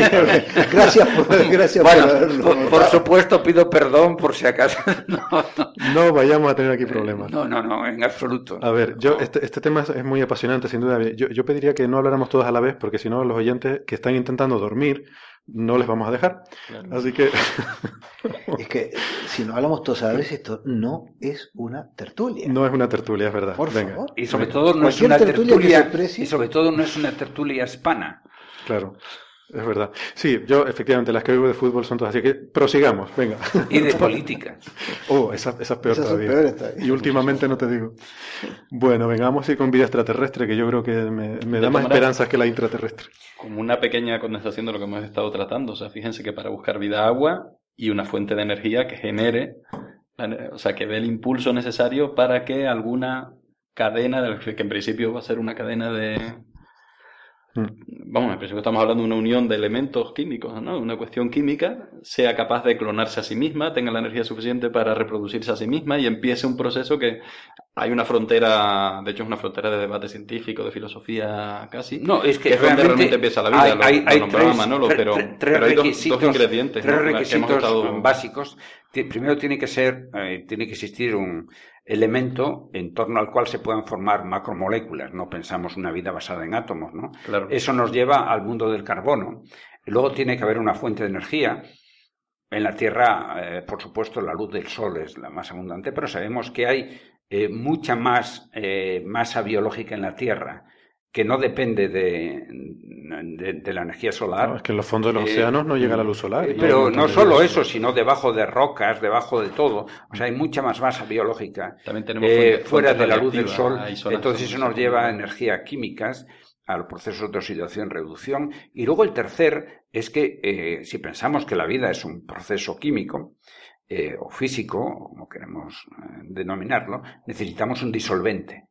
Gracias por, gracias Bueno, por por, por supuesto pido perdón por si acaso. No, no, vayamos a tener aquí problemas. no, no, no, en absoluto. A ver, yo este, este tema es, es muy apasionante, sin duda. Yo, yo pediría que no habláramos todos a la vez, porque si no, los oyentes que están intentando dormir no les vamos a dejar. Claro. Así que, Es que si no hablamos todos a la vez, esto no es una tertulia. no es una tertulia, es verdad. Por Venga, favor. Y sobre todo no es una tertulia y sobre todo no es una tertulia hispana. claro, es verdad. Sí, yo efectivamente las que oigo de fútbol son todas, así que prosigamos, venga. Y de política. Oh, esa, esa es peor Esas todavía. peores todavía. Y últimamente no te digo. Bueno, venga, vamos a ir con vida extraterrestre, que yo creo que me, da más esperanzas que la intraterrestre. como una pequeña condensación de lo que hemos estado tratando. O sea, fíjense que para buscar vida agua y una fuente de energía que genere, o sea, que dé el impulso necesario para que alguna cadena, de- que en principio va a ser una cadena de... Mm. Vamos, en principio estamos hablando de una unión de elementos químicos, ¿no? Una cuestión química, sea capaz de clonarse a sí misma, tenga la energía suficiente para reproducirse a sí misma y empiece un proceso que hay una frontera, de hecho es una frontera de debate científico, de filosofía casi, No, es que, que es donde realmente realmente empieza la vida, hay, lo- hay- hay nombraba tres, Manolo, tre- pero- tre- tres pero hay dos- ingredientes, tres ¿no? Que requisitos estado- básicos. Primero tiene que ser, eh, tiene que existir un elemento en torno al cual se puedan formar macromoléculas. No pensamos una vida basada en átomos, ¿no? Claro. Eso nos lleva al mundo del carbono. Luego tiene que haber una fuente de energía. En la Tierra, eh, por supuesto, la luz del Sol es la más abundante, pero sabemos que hay eh, mucha más eh, masa biológica en la Tierra que no depende de, de- de la energía solar. No, es que en los fondos de los Eh, océanos no llega la luz solar. Eh, Pero no solo luz. eso, sino debajo de rocas, debajo de todo. O sea, hay mucha más masa biológica También tenemos eh, fuentes- fuera fuentes de la luz del sol. Entonces eso nos lleva a energías químicas, a los procesos de oxidación, reducción. Y luego el tercer es que eh, si pensamos que la vida es un proceso químico, eh, o físico, o como queremos eh, denominarlo, necesitamos un disolvente.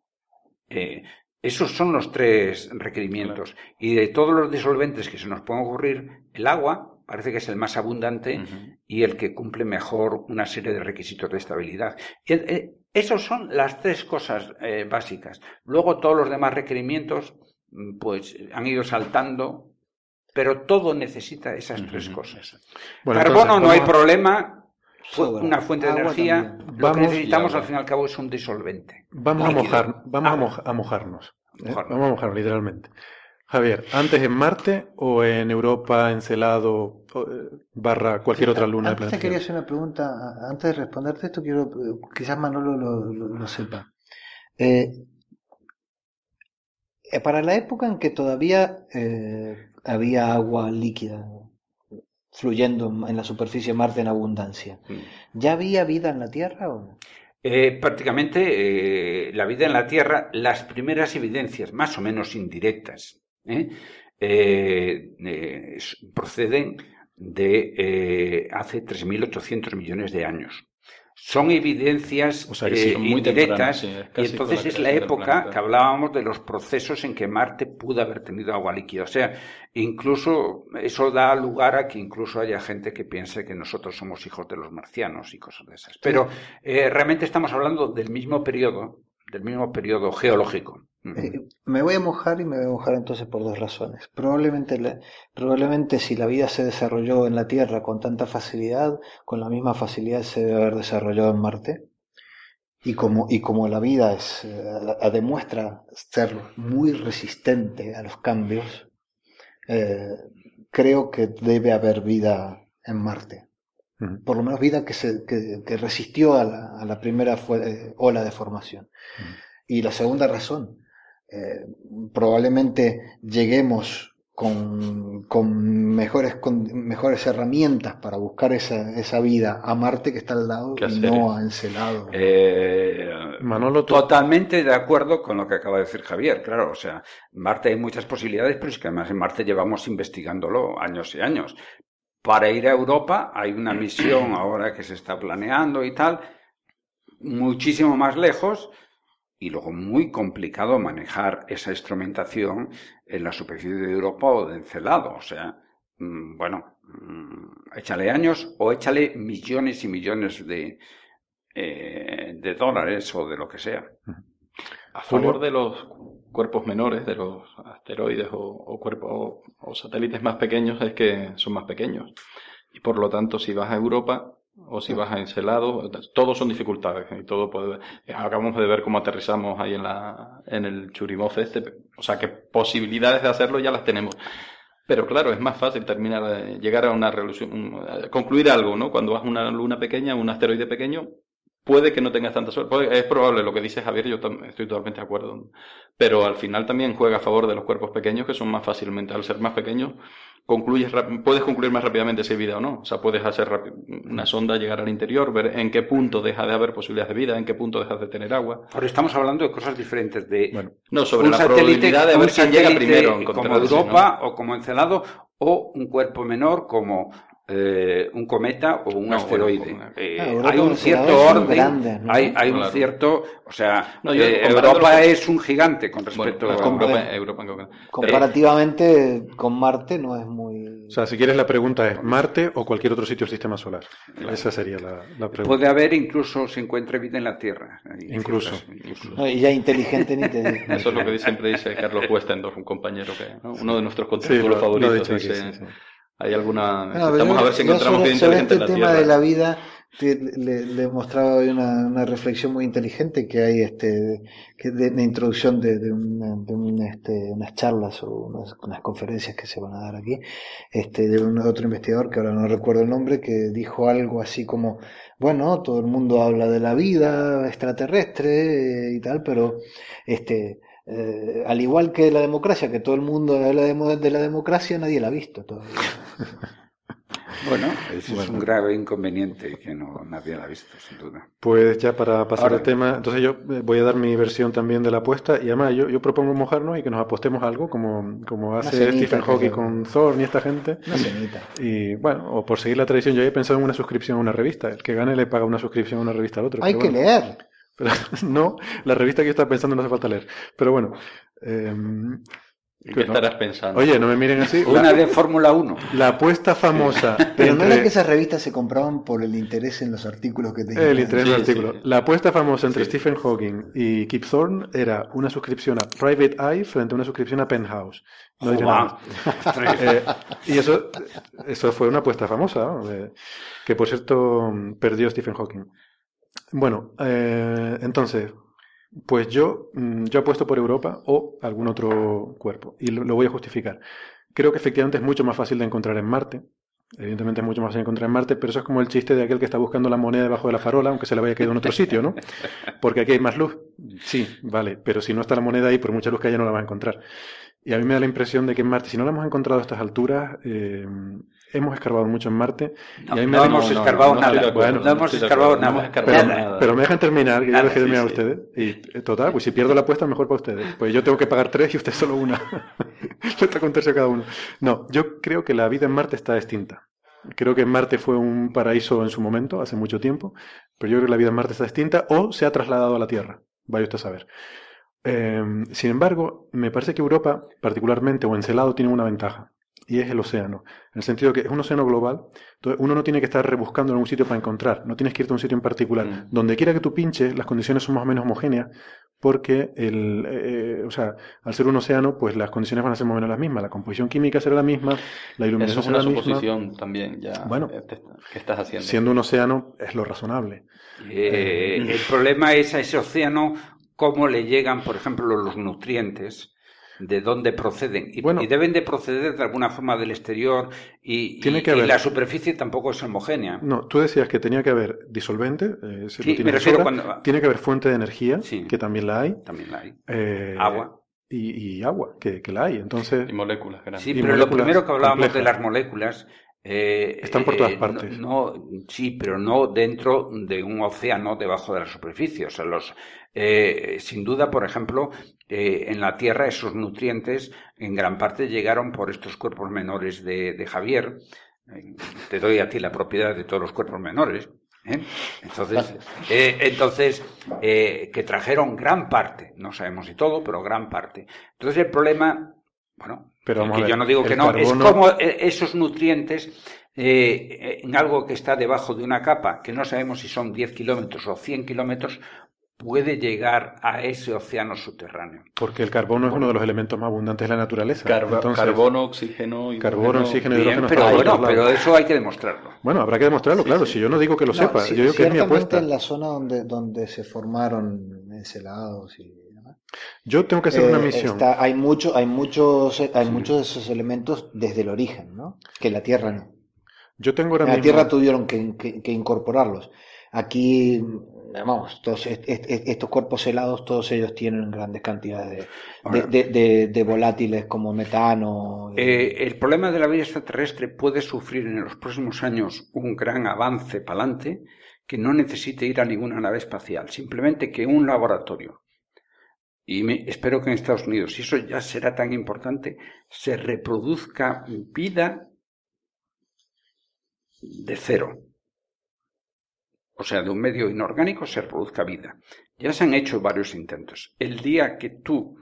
Esos son los tres requerimientos. Y de todos los disolventes que se nos pueden ocurrir, el agua parece que es el más abundante y el que cumple mejor una serie de requisitos de estabilidad. Eh, esos son las tres cosas eh, básicas. Luego todos los demás requerimientos mm, pues han ido saltando, pero todo necesita esas tres cosas. Bueno, Carbono entonces, no hay problema, Sobra. una fuente de Agua energía. también. Lo que necesitamos al fin y al cabo es un disolvente. Vamos a mojar, vamos a, moj- a mojarnos. ¿eh? Mojarnos. Vamos a mojarnos, literalmente. Javier, ¿antes en Marte o en Europa, Encelado, eh, barra cualquier otra luna de Antes planeta? quería hacer una pregunta. Antes de responderte esto, quiero, quizás Manolo lo, lo- lo sepa. Eh, eh, para la época en que todavía eh, había agua líquida fluyendo en la superficie de Marte en abundancia. Mm. ¿Ya había vida en la Tierra o no? Eh, prácticamente eh, la vida en la Tierra, las primeras evidencias, más o menos indirectas, ¿eh? Proceden de hace 3.800 millones de años. Son evidencias O sea que eh, sí, son muy indirectas sí, y entonces la es la época que hablábamos de los procesos en que Marte pudo haber tenido agua líquida. O sea, incluso eso da lugar a que incluso haya gente que piense que nosotros somos hijos de los marcianos y cosas de esas. Pero eh, realmente estamos hablando del mismo periodo, del mismo periodo geológico. Eh, me voy a mojar y me voy a mojar entonces por dos razones. Probablemente, probablemente si la vida se desarrolló en la Tierra con tanta facilidad, con la misma facilidad se debe haber desarrollado en Marte. Y como, y como la vida es, eh, demuestra ser muy resistente a los cambios, eh, creo que debe haber vida en Marte. Por lo menos vida que, se, que, que resistió a la, a la primera fue- eh, ola de formación. Y la segunda razón, eh, probablemente lleguemos con, con mejores, con mejores herramientas para buscar esa, esa vida a Marte que está al lado ¿Qué y no a Encelado. Eh, Manolo, tú- Totalmente de acuerdo con lo que acaba de decir Javier, claro, o sea, en Marte hay muchas posibilidades, pero es que además en Marte llevamos investigándolo años y años. Para ir a Europa hay una misión ahora que se está planeando y tal, muchísimo más lejos y luego muy complicado manejar esa instrumentación en la superficie de Europa o de Encelado, o sea, mm, bueno, mm, échale años o échale millones y millones de, eh, de dólares o de lo que sea. A favor de los cuerpos menores, de los asteroides o, o cuerpos o, o satélites más pequeños, es que son más pequeños. Y por lo tanto, si vas a Europa o si vas a Encelado, todos son dificultades. Y todo puede, acabamos de ver cómo aterrizamos ahí en, la, en el Churimov este. O sea que posibilidades de hacerlo ya las tenemos. Pero claro, es más fácil terminar, de llegar a una resolución, concluir algo, ¿no? Cuando vas a una luna pequeña, un asteroide pequeño, puede que no tengas tanta suerte. Puede- es probable lo que dice Javier, yo estoy totalmente de acuerdo. Pero al final también juega a favor de los cuerpos pequeños, que son más fácilmente, al ser más pequeños, concluyes rap- puedes concluir más rápidamente si hay vida o no. O sea, puedes hacer una sonda, llegar al interior, ver en qué punto deja de haber posibilidades de vida, en qué punto dejas de tener agua. Ahora estamos hablando de cosas diferentes, de Bueno, No, sobre un la probabilidad de un ver quién llega primero. como. Europa o como Encelado o un cuerpo menor como eh, un cometa o un No, asteroide. bueno, Eh, Ah, hay un cierto orden, grandes, ¿no? hay, hay un cierto, o sea, No, yo eh, Europa con- es un gigante con Bueno, respecto a Europa. Comparativamente con Marte no es muy... o sea, si quieres la pregunta es ¿Marte o cualquier otro sitio del sistema solar? Esa sería la, la pregunta. Puede haber incluso se encuentre vida en la Tierra. Incluso. ciertas- incluso. No, y ya inteligente ni te digo. Eso es lo que siempre dice Carlos Westendorf, un compañero que, ¿no? uno de nuestros Sí, he favoritos. dicho aquí, dice, sí, sí. Hay alguna. Bueno, pero Estamos yo- a ver si encontramos sobre, vida inteligente este en la tema Tierra. de la vida te- le, le he mostrado hoy una, una reflexión muy inteligente que hay este que de, de introducción de, de, una- de un, este, unas charlas o unas, unas conferencias que se van a dar aquí este de un otro investigador que ahora no recuerdo el nombre que dijo algo así como bueno todo el mundo habla de la vida extraterrestre eh, y tal pero este eh, al igual que la democracia, que todo el mundo habla de, de la democracia, nadie la ha visto todavía. Bueno, ese es un grave inconveniente que no nadie la ha visto, sin duda. Pues ya para pasar Ahora- al tema, entonces yo eh, voy a dar mi versión también de la apuesta y además yo, yo propongo mojarnos y que nos apostemos algo como, como hace cenita, Stephen Hawking con Thorne y esta gente. Una cenita. Y bueno, o por seguir la tradición, yo había pensado en una suscripción a una revista. El que gane le paga una suscripción a una revista al otro. Hay que bueno. leer. Pero no, la revista que yo estaba pensando no hace falta leer. Pero bueno. eh, ¿Y ¿Qué no. estarás pensando? Oye, no me miren así. Una La, de Fórmula 1. la apuesta famosa Pero no era que esas revistas se compraban por el interés en los artículos que tenían. El interés del Sí, artículo. sí. La apuesta famosa entre Sí. Stephen Hawking y Kip Thorne era una suscripción a Private Eye frente a una suscripción a Penthouse. No diré nada. Eh, y eso, eso fue una apuesta famosa, ¿no? De- que por cierto perdió Stephen Hawking. Bueno, eh, entonces, pues yo, mm, yo apuesto por Europa o algún otro cuerpo y lo, lo voy a justificar. Creo que efectivamente es mucho más fácil de encontrar en Marte. Evidentemente es mucho más fácil de encontrar en Marte, pero eso es como el chiste de aquel que está buscando la moneda debajo de la farola, aunque se le vaya caído en otro sitio, ¿no? Porque aquí hay más luz. Sí, vale, pero si no está la moneda ahí, por mucha luz que haya, no la va a encontrar. Y a mí me da la impresión de que en Marte, si no lo hemos encontrado a estas alturas, eh, hemos escarbado mucho en Marte. No, y me hemos escarbado nada. de no hemos de escarbado nada. pero, me dejan terminar, que yo Nada, les quiero sí, terminar a sí. ustedes. Y eh, total, pues si pierdo la apuesta, mejor para ustedes. Pues yo tengo que pagar tres y usted solo una. Le toca un tercio a cada uno. No, yo creo que la vida en Marte está extinta. Creo que Marte fue un paraíso en su momento, hace mucho tiempo, pero yo creo que la vida en Marte está extinta o se ha trasladado a la Tierra. Vaya usted a saber. Eh, sin embargo, me parece que Europa, particularmente, o Encelado, tiene una ventaja, y es el océano. En el sentido que es un océano global, entonces uno no tiene que estar rebuscando en un sitio para encontrar, no tienes que irte a un sitio en particular. Mm. Donde quiera que tú pinches, las condiciones son más o menos homogéneas, porque el, eh, o sea, al ser un océano, pues las condiciones van a ser más o menos las mismas. La composición química será la misma, la Eso iluminación es será una la misma. suposición también, ya. Bueno. eh, que estás haciendo. Siendo un océano, es lo razonable. Eh, el problema es a ese océano cómo le llegan, por ejemplo, los nutrientes, de dónde proceden. Y, Bueno. y deben de proceder de alguna forma del exterior y, Tiene y- que y haber- la superficie tampoco es homogénea. No, tú decías que tenía que haber disolvente, eh, Sí, me refiero sobra. cuando- Tiene que haber fuente de energía, Sí. que también la hay. También la hay. eh, Agua. Y, y agua, que, que la hay. Entonces, Y moléculas grandes. Sí, y pero lo primero que hablábamos de las moléculas. eh, Están por todas eh, partes. No, no- sí, pero no dentro de un océano debajo de la superficie. O sea, los, eh, sin duda, por ejemplo, eh, en la Tierra esos nutrientes en gran parte llegaron por estos cuerpos menores de, de Javier. Eh, Te doy a ti la propiedad de todos los cuerpos menores. ¿eh? Entonces, entonces que trajeron gran parte, no sabemos si todo, pero gran parte. Entonces el problema, bueno, Pero que ver, yo no digo que no, es como esos nutrientes eh, en algo que está debajo de una capa, que no sabemos si son 10 kilómetros o 100 kilómetros, puede llegar a ese océano subterráneo. porque el carbono es uno de los elementos más abundantes de la naturaleza. Entonces, carbono, oxígeno, Carbono, oxígeno, Bien, hidrógeno pero bueno, eso hay que demostrarlo. Bueno, habrá que demostrarlo, claro. Si yo no digo que lo No, sepa, sí, yo digo que es mi apuesta. en la zona donde, donde se formaron encelados y demás. Yo tengo que hacer una Eh, misión. está- hay mucho, hay muchos, hay muchos de esos elementos desde el origen, ¿no? Que en la Tierra no. Yo tengo ahora En la mismo. Tierra tuvieron que, que- que incorporarlos. Aquí, vamos, todos est- est- est- estos cuerpos helados, todos ellos tienen grandes cantidades de, de, Ahora- de- de- de volátiles como metano. y- Eh, el problema de la vida extraterrestre puede sufrir en los próximos años un gran avance para adelante que no necesite ir a ninguna nave espacial, simplemente que un laboratorio, y me- espero que en Estados Unidos, y eso ya será tan importante, se reproduzca vida de cero. O sea, de un medio inorgánico se reproduzca vida. Ya se han hecho varios intentos. El día que tú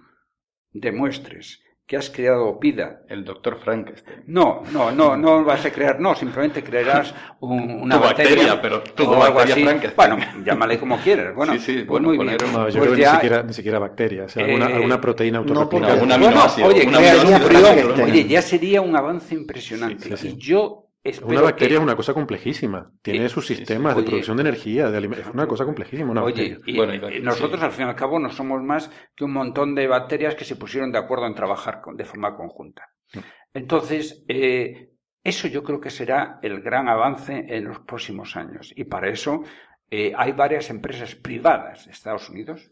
demuestres que has creado vida El doctor Frankenstein. no, no, no, no vas a crear, no, simplemente crearás un- una Tu bacteria, bacteria, pero tu o algo así. Frankenstein. Bueno, llámale como quieras. Bueno, Sí, sí, pues bueno, muy bien. No, yo Pues creo que ya- ni siquiera, ni siquiera bacteria, o sea, Eh, alguna proteína no, Bueno, aminoácido, oye, aminoácido oye, ya sería un avance impresionante. Sí, sí. Y yo Una bacteria que- es una cosa complejísima. Tiene Sí, sus sí, sí. sistemas de producción de energía, de es una cosa complejísima. Una Oye, bacteria. y, Bueno, y y bacterias, nosotros sí. al fin y al cabo no somos más que un montón de bacterias que se pusieron de acuerdo en trabajar con- de forma conjunta. Mm. Entonces, eh, eso yo creo que será el gran avance en los próximos años. Y para eso eh, hay varias empresas privadas de Estados Unidos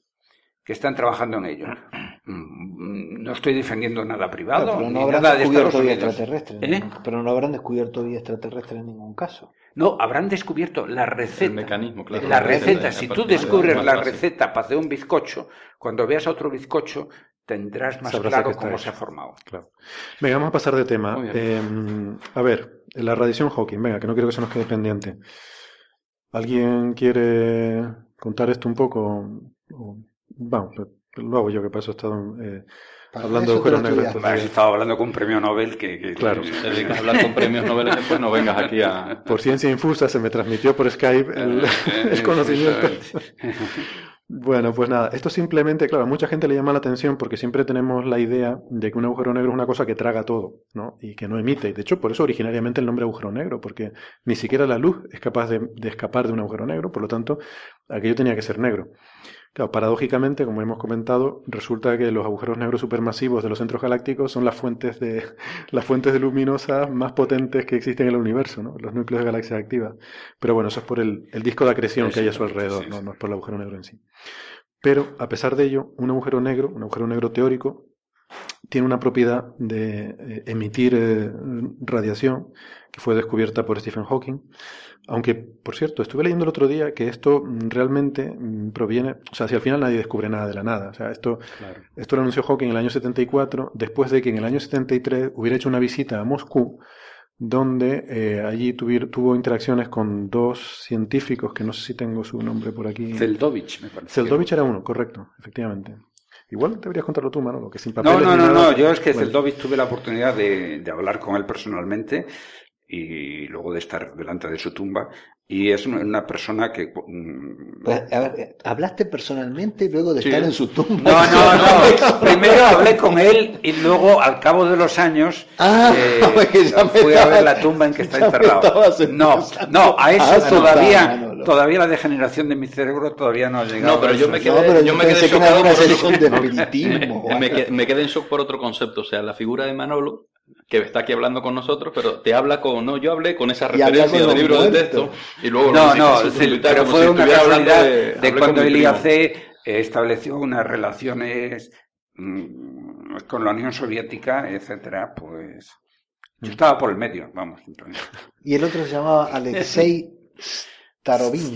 que están trabajando en ello. Mm, No estoy defendiendo nada privado, pero ni no habrán nada de descubierto vida extraterrestre. ¿Eh? ¿no? Pero no habrán descubierto vida extraterrestre en ningún caso. No, habrán descubierto la receta. El mecanismo, claro. La La receta, receta, si a tú descubres la receta para hacer un bizcocho, cuando veas otro bizcocho tendrás más Sabrás a claro cómo hecho. se ha formado. Claro. Venga, vamos a pasar de tema. Eh, a ver, la radiación Hawking, venga, que no quiero que se nos quede pendiente. ¿Alguien quiere contar esto un poco? Vamos, lo hago yo, que para eso he estado eh, hablando de agujeros negros. Estaba hablando con un premio Nobel que... que- Claro. que- Te dedicas a hablar con premios Nobel después, no vengas aquí a... Por ciencia infusa se me transmitió por Skype el, el conocimiento. Bueno, pues nada, esto simplemente, claro, a mucha gente le llama la atención porque siempre tenemos la idea de que un agujero negro es una cosa que traga todo, ¿no? Y que no emite. De hecho, por eso originariamente el nombre agujero negro, porque ni siquiera la luz es capaz de, de escapar de un agujero negro, por lo tanto, aquello tenía que ser negro. Claro, paradójicamente, como hemos comentado, resulta que los agujeros negros supermasivos de los centros galácticos son las fuentes de las fuentes de luminosas más potentes que existen en el universo, ¿no? Los núcleos de galaxias activas. Pero bueno, eso es por el, el disco de acreción que hay a su alrededor, Sí, ¿no? no es por el agujero negro en sí. Pero, a pesar de ello, un agujero negro, un agujero negro teórico, tiene una propiedad de eh, emitir eh, radiación que fue descubierta por Stephen Hawking. Aunque, por cierto, estuve leyendo el otro día que esto mm, realmente mm, proviene, o sea, si al final nadie descubre nada de la nada. O sea, esto, esto lo anunció Hawking en el año 74, después de que en el año 73 hubiera hecho una visita a Moscú, donde eh, allí tuvo interacciones con dos científicos, que no sé si tengo su nombre por aquí. Zeldovich, me parece. Zeldovich era uno, correcto, efectivamente. Igual deberías contarlo tú, Manolo, que sin No, no, no, no, yo es que Zeldovich tuve la oportunidad de, de hablar con él personalmente y luego de estar delante de su tumba y es una persona que... Mm, pues, a ver, ¿hablaste personalmente luego de estar en su tumba? No, no, no. Primero hablé con él y luego, al cabo de los años, ah, eh, fui a ver la tumba en que está enterrado. No, no, a eso ah, todavía, todavía la degeneración de mi cerebro todavía no ha llegado. No, pero yo me quedé, yo me quedé me quedé en shock por otro concepto. O sea, la figura de Manolo que está aquí hablando con nosotros, pero te habla con, no, yo hablé con esa referencia del libro de texto y luego no, no, pero fue una casualidad de, cuando el IAC estableció unas relaciones mm, con la Unión Soviética, etcétera, pues yo estaba por el medio, vamos. Y el otro se llamaba Alexei Starobinsky.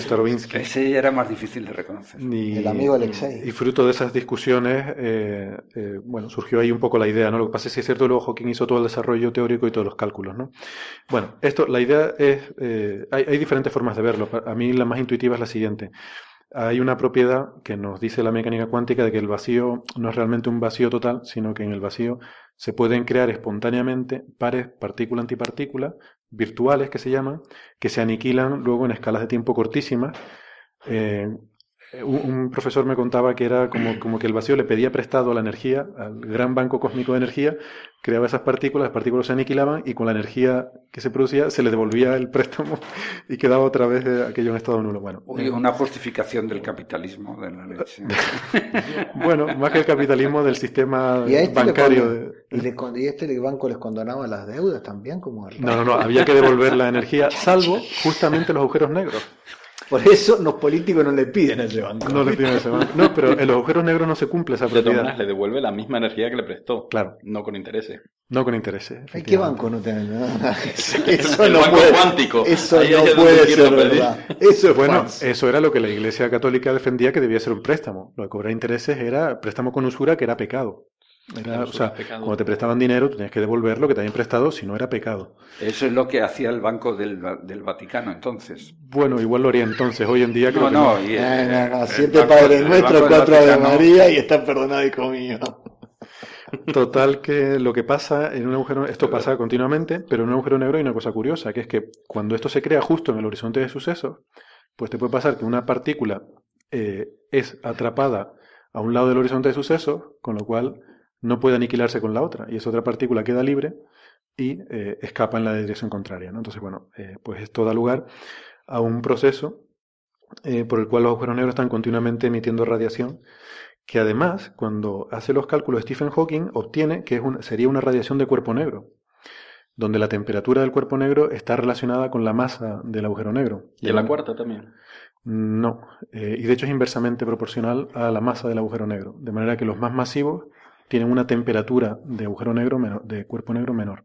Starobinsky, Ese era más difícil de reconocer. Y, el amigo Alexei. Y fruto de esas discusiones, eh, eh, bueno, surgió ahí un poco la idea, ¿no? Lo que pasa es que es cierto, luego Hawking hizo todo el desarrollo teórico y todos los cálculos, ¿no? Bueno, esto, la idea es, eh, hay, hay diferentes formas de verlo. A mí la más intuitiva es la siguiente. Hay una propiedad que nos dice la mecánica cuántica de que el vacío no es realmente un vacío total, sino que en el vacío se pueden crear espontáneamente pares partícula-antipartícula, virtuales que se llaman, que se aniquilan luego en escalas de tiempo cortísimas. Eh, un, profesor me contaba que era como, como, que el vacío le pedía prestado la energía al gran banco cósmico de energía, creaba esas partículas, las partículas se aniquilaban y con la energía que se producía se le devolvía el préstamo y quedaba otra vez aquello en estado nulo. Bueno, eh, una justificación del capitalismo de la leche. bueno, más que el capitalismo del sistema este bancario. y, este banco les condonaba las deudas también? como No, no, no, había que devolver la energía, salvo justamente los agujeros negros. Por eso los políticos no le piden a ese banco. No le piden a ese banco. No, pero en los agujeros negros no se cumple esa propiedad. De le devuelve la misma energía que le prestó. Claro. No con intereses. No con intereses. ¿Qué banco no tiene nada? Eso el no banco puede, cuántico. Eso no puede ser verdad. Eso es bueno, eso era lo que la Iglesia Católica defendía que debía ser un préstamo. Lo de cobrar intereses era préstamo con usura que era pecado o sea, cuando te prestaban dinero, tenías que devolver lo que te habían prestado si no era pecado. Eso es lo que hacía el Banco del, del Vaticano entonces. Bueno, igual lo haría entonces. Hoy en día creo no, que no. no, siete Padres Nuestros, cuatro de María y está perdonado, hijo mío. Total que lo que pasa en un agujero, esto pasa continuamente, pero en un agujero negro hay una cosa curiosa, que es que cuando esto se crea justo en el horizonte de sucesos, pues te puede pasar que una partícula eh, es atrapada a un lado del horizonte de sucesos, con lo cual no puede aniquilarse con la otra y esa otra partícula queda libre y eh, escapa en la dirección contraria. ¿no? Entonces, bueno, eh, pues esto da lugar a un proceso eh, por el cual los agujeros negros están continuamente emitiendo radiación que además, cuando hace los cálculos Stephen Hawking, obtiene que es sería una radiación de cuerpo negro, donde la temperatura del cuerpo negro está relacionada con la masa del agujero negro. ¿Y en la cuarta también? No, y de hecho es inversamente proporcional a la masa del agujero negro, de manera que los más masivos tienen una temperatura de agujero negro menor, de cuerpo negro menor.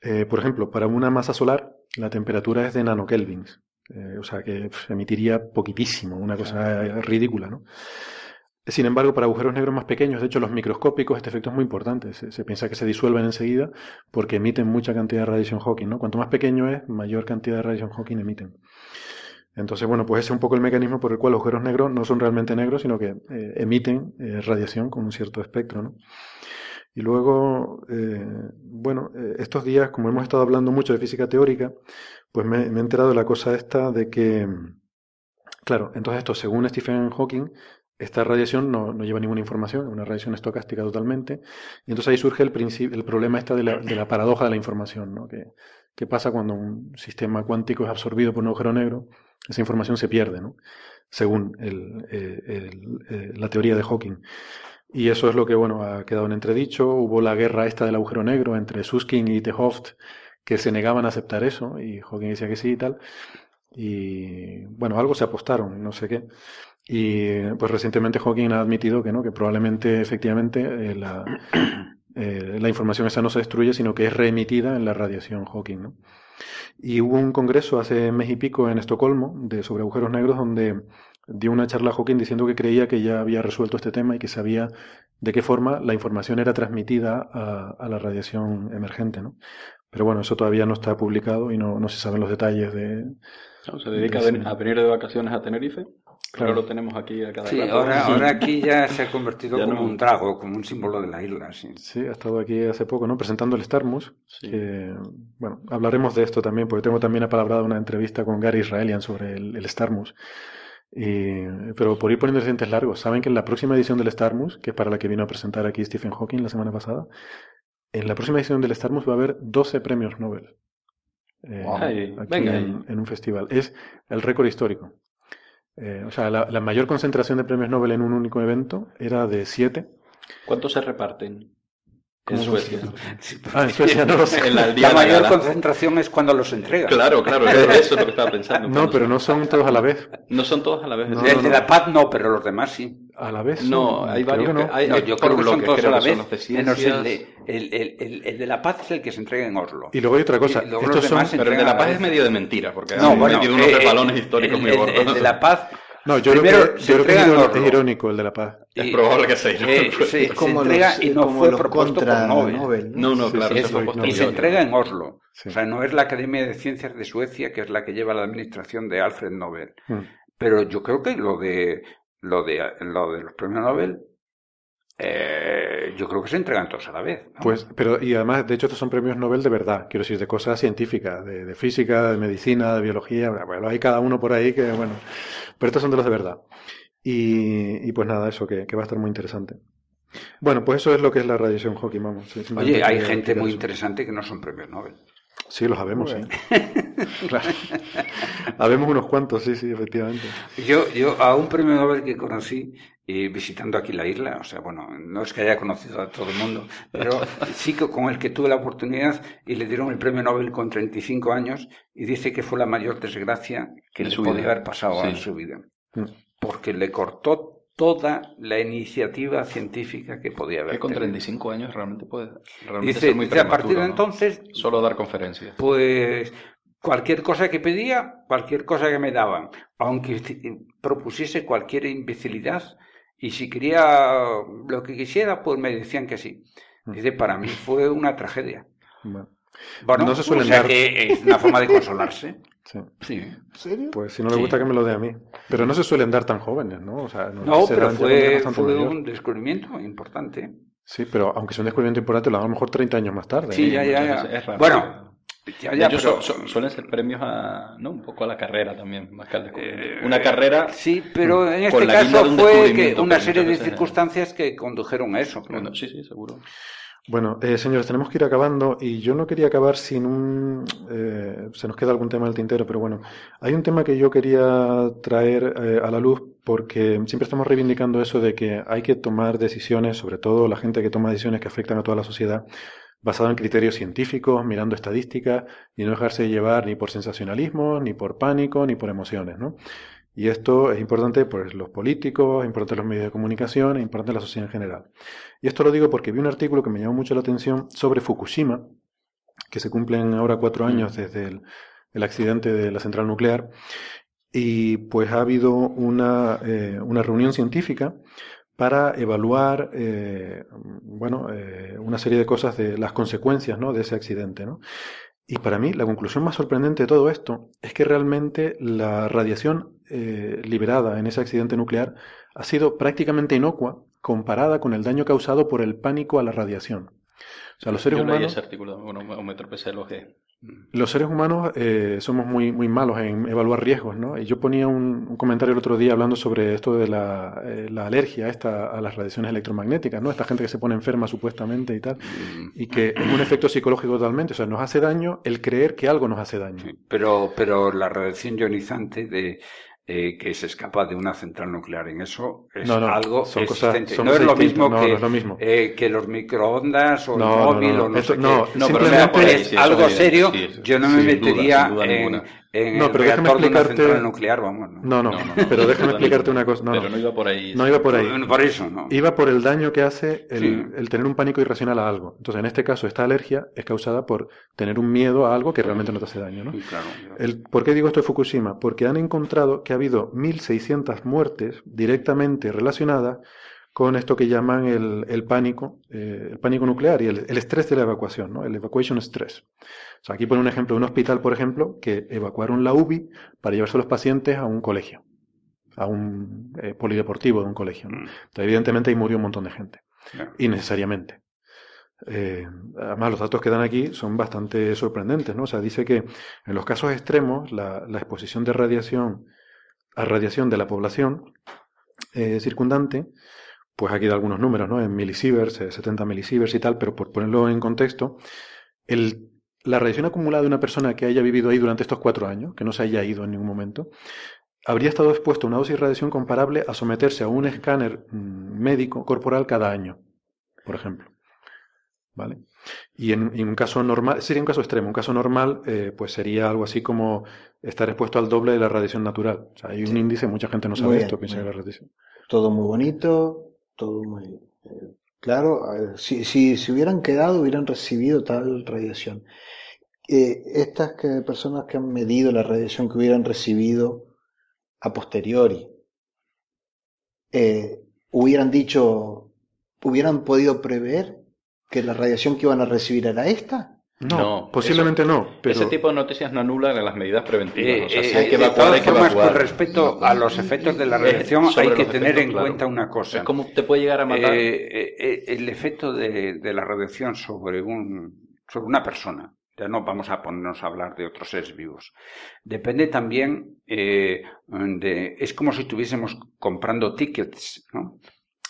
Eh, por ejemplo, para una masa solar, la temperatura es de nanokelvins, eh, o sea que emitiría poquitísimo, una cosa ridícula, ¿no? Sin embargo, para agujeros negros más pequeños, de hecho los microscópicos, este efecto es muy importante. Se, piensa que se disuelven enseguida porque emiten mucha cantidad de radiación Hawking. ¿no? Cuanto más pequeño es, mayor cantidad de radiación Hawking emiten. Entonces, bueno, pues ese es un poco el mecanismo por el cual los agujeros negros no son realmente negros, sino que eh, emiten eh, radiación con un cierto espectro, ¿no? Y luego, eh, bueno, estos días, como hemos estado hablando mucho de física teórica, pues me, he enterado de la cosa esta de que, claro, entonces esto, según Stephen Hawking, esta radiación no, no lleva ninguna información, es una radiación estocástica totalmente, y entonces ahí surge el, el problema esta de la, de la paradoja de la información, ¿no? Que, ¿Qué pasa cuando un sistema cuántico es absorbido por un agujero negro? Esa información se pierde, ¿no? según eh, eh, la teoría de Hawking. Y eso es lo que bueno, ha quedado en entredicho. Hubo la guerra esta del agujero negro entre Susskind y Tehoft, que se negaban a aceptar eso, y Hawking decía que sí y tal. Y bueno, algo se apostaron, no sé qué. Y pues recientemente Hawking ha admitido que no, que probablemente efectivamente eh, la, la información esa no se destruye, sino que es reemitida en la radiación Hawking. ¿no? Y hubo un congreso hace mes y pico en Estocolmo de, sobre agujeros negros donde dio una charla a Hawking diciendo que creía que ya había resuelto este tema y que sabía de qué forma la información era transmitida a, a la radiación emergente. ¿no? Pero bueno, eso todavía no está publicado y no, no se saben los detalles de... ¿Se dedica a venir de vacaciones a Tenerife? Claro, lo tenemos aquí a cada Sí, rato. ahora, ahora aquí ya se ha convertido Ya como no. un trago, como un símbolo de la isla. Sí. Sí, ha estado aquí hace poco, ¿no? Presentando el Starmus. Sí. que, bueno, hablaremos de esto también, porque tengo también apalabrada una entrevista con Gary Israelian sobre el, el Starmus. Y, pero por ir poniendo dientes largos, saben que en la próxima edición del Starmus, que es para la que vino a presentar aquí Stephen Hawking la semana pasada, en la próxima edición del Starmus va a haber 12 premios Nobel. Eh, Ay, aquí venga en un festival. Es el récord histórico. Eh, o sea, la, la mayor concentración de premios Nobel en un único evento era de 7. ¿Cuántos se reparten en ¿Cómo Suecia? Ah, en Suecia no lo sé. En la, mayor concentración es cuando los entregan. Claro, claro, eso es lo que estaba pensando. No, pero no son todos a la vez. No son todos a la vez. No, El de la paz no, pero los demás sí. A la vez. No, hay creo varios que no. que- hay- No, yo creo que son todos a la que son vez. menos el ciencias. de, el, el, el, el de la paz es el que se entrega en Oslo. Y luego hay otra cosa. Estos son... Pero el de la paz es medio de mentira, porque No, han bueno, metido unos eh, eh, históricos el, muy gordos. el de la paz No, yo Primero, creo que, se yo creo que es, entrega irónico, es el de la paz. Es y- probable que sea eh, irónico. se, Es se como entrega los, y no fue propuesto contra por Nobel. Nobel, No, no, Sí, claro, sí, sí, no, Y se entrega en Oslo. Sí. O sea, no es la Academia de Ciencias de Suecia, que es la que lleva la administración de Alfred Nobel. Mm. Pero yo creo que lo de lo de lo de los premios Nobel, eh, yo creo que se entregan todos a la vez. ¿no? Pues, pero, y además, de hecho, estos son premios Nobel de verdad, quiero decir, de cosas científicas, de, de física, de medicina, de biología, bueno, hay cada uno por ahí que, bueno, pero estos son de los de verdad. Y, y pues nada, eso que, que va a estar muy interesante. Bueno, pues eso es lo que es la radiación Hawking, vamos. Oye, hay gente muy eso. interesante que no son premios Nobel. Sí, lo sabemos, sí. Claro. Habemos unos cuantos, sí, sí, efectivamente. Yo, yo a un premio Nobel que conocí eh, visitando aquí la isla, o sea, bueno, no es que haya conocido a todo el mundo, pero sí que con el que tuve la oportunidad y le dieron el premio Nobel con 35 años y dice que fue la mayor desgracia que le podía haber pasado en su vida, Mm. porque le cortó toda la iniciativa científica que podía haber. Que con tenido. 35 años realmente puede realmente Dice, ser muy dice, a partir de entonces Solo dar conferencias. pues cualquier cosa que pedía, cualquier cosa que me daban, aunque propusiese cualquier imbecilidad, y si quería lo que quisiera, pues me decían que sí. Mm. Dice, para mí fue una tragedia. Bueno, Bueno, No se suelen o sea dar- que es una forma de consolarse. sí. Sí. ¿En serio? Pues si no le Sí. gusta que me lo dé a mí. Pero no se suelen dar tan jóvenes, ¿no? O sea, No, se pero fue, bastante fue un descubrimiento importante. Sí, pero aunque sea un descubrimiento importante, lo dan a lo mejor 30 años más tarde. Sí, ¿no? ya, ya, ya. veces es raro. Bueno, ya, De ya, hecho, pero- su- su- suelen ser premios a, no, un poco a la carrera también, más que al descubrimiento. Eh, Una carrera, Sí, pero en este caso un fue que una pero serie de ¿eh? circunstancias que condujeron a eso. bueno, sí, sí, seguro. Bueno, eh, señores, tenemos que ir acabando y yo no quería acabar sin un... eh, se nos queda algún tema del tintero, pero bueno, hay un tema que yo quería traer eh, a la luz porque siempre estamos reivindicando eso de que hay que tomar decisiones, sobre todo la gente que toma decisiones que afectan a toda la sociedad, basado en criterios científicos, mirando estadísticas y no dejarse llevar ni por sensacionalismo, ni por pánico, ni por emociones, ¿no? Y esto es importante por los políticos, es importante los medios de comunicación, es importante la sociedad en general. Y esto lo digo porque vi un artículo que me llamó mucho la atención sobre Fukushima, que se cumplen ahora cuatro años desde el, el accidente de la central nuclear, y pues ha habido una, eh, una reunión científica para evaluar eh, bueno, eh, una serie de cosas de las consecuencias ¿no? de ese accidente. ¿no? Y para mí la conclusión más sorprendente de todo esto es que realmente la radiación eh, liberada en ese accidente nuclear ha sido prácticamente inocua comparada con el daño causado por el pánico a la radiación. O sea, los seres Yo leí humanos, ese artículo, bueno, me, tropecé que... los seres humanos eh, somos muy, muy malos en evaluar riesgos, ¿no? Y yo ponía un, un comentario el otro día hablando sobre esto de la, eh, la alergia esta, a las radiaciones electromagnéticas, ¿no? Esta gente que se pone enferma supuestamente y tal, y que es un efecto psicológico totalmente, o sea, nos hace daño el creer que algo nos hace daño. Sí, Pero, pero la radiación ionizante de, eh, que se escapa de una central nuclear en eso es No, no, algo son cosas- existente. son no es lo mismo no, que, no es lo mismo. eh, que los microondas o No, el no, móvil no, o no eso- sé no, qué. No, pero simplemente- es eso algo serio. sí, Yo no me metería duda en. En No, el pero déjame reactor de una explicarte- central nuclear, vamos. No, No, no, No, no, no, pero no, déjame no, explicarte no, una cosa. No, pero no, iba por ahí. no iba por ahí. Bueno, Por eso, ¿no? Iba por el daño que hace el, Sí. el tener un pánico irracional a algo. Entonces, en este caso, esta alergia es causada por tener un miedo a algo que realmente no te hace daño, ¿no? Sí, claro. El, ¿Por qué digo esto de Fukushima? Porque han encontrado que ha habido 1.600 muertes directamente relacionadas con esto que llaman el, el pánico, eh, el pánico nuclear y el, el estrés de la evacuación, ¿no? El evacuation stress. O sea, aquí pone un ejemplo de un hospital, por ejemplo, que evacuaron la UBI para llevarse a los pacientes a un colegio, a un eh, polideportivo de un colegio. ¿no? Mm, Entonces, evidentemente ahí murió un montón de gente, claro. innecesariamente. Eh, además, los datos que dan aquí son bastante sorprendentes, ¿no? O sea, dice que en los casos extremos, la, la exposición de radiación a radiación de la población eh, circundante, pues aquí da algunos números, ¿no? En milisieverts, eh, 70 milisieverts y tal, pero por ponerlo en contexto, el, la radiación acumulada de una persona que haya vivido ahí durante estos cuatro años, que no se haya ido en ningún momento, habría estado expuesto a una dosis de radiación comparable a someterse a un escáner mm, médico corporal cada año, por ejemplo. ¿Vale? Y en, en un caso normal, sería un caso extremo, un caso normal, eh, pues sería algo así como estar expuesto al doble de la radiación natural. O sea, hay un Sí. índice, mucha gente no sabe bien, esto, piensa que la radiación. Todo muy bonito, todo muy eh, claro. si, si se hubieran quedado, hubieran recibido tal radiación. Eh, estas personas que han medido la radiación que hubieran recibido a posteriori, eh, hubieran dicho, hubieran podido prever que la radiación que iban a recibir era esta. No, No, posiblemente no, pero Ese tipo de noticias no anulan las medidas preventivas. Eh, o sea, si eh, hay que de evacuar, todas hay que formas, evacuar. con respecto a los efectos de la Eh, radiación, sobre hay que tener efectos, en claro. cuenta una cosa. Es como te puede llegar a matar. Eh, eh, el efecto de, de la radiación sobre, un, sobre una persona, ya no vamos a ponernos a hablar de otros seres vivos, depende también eh, de... Es como si estuviésemos comprando tickets, ¿no?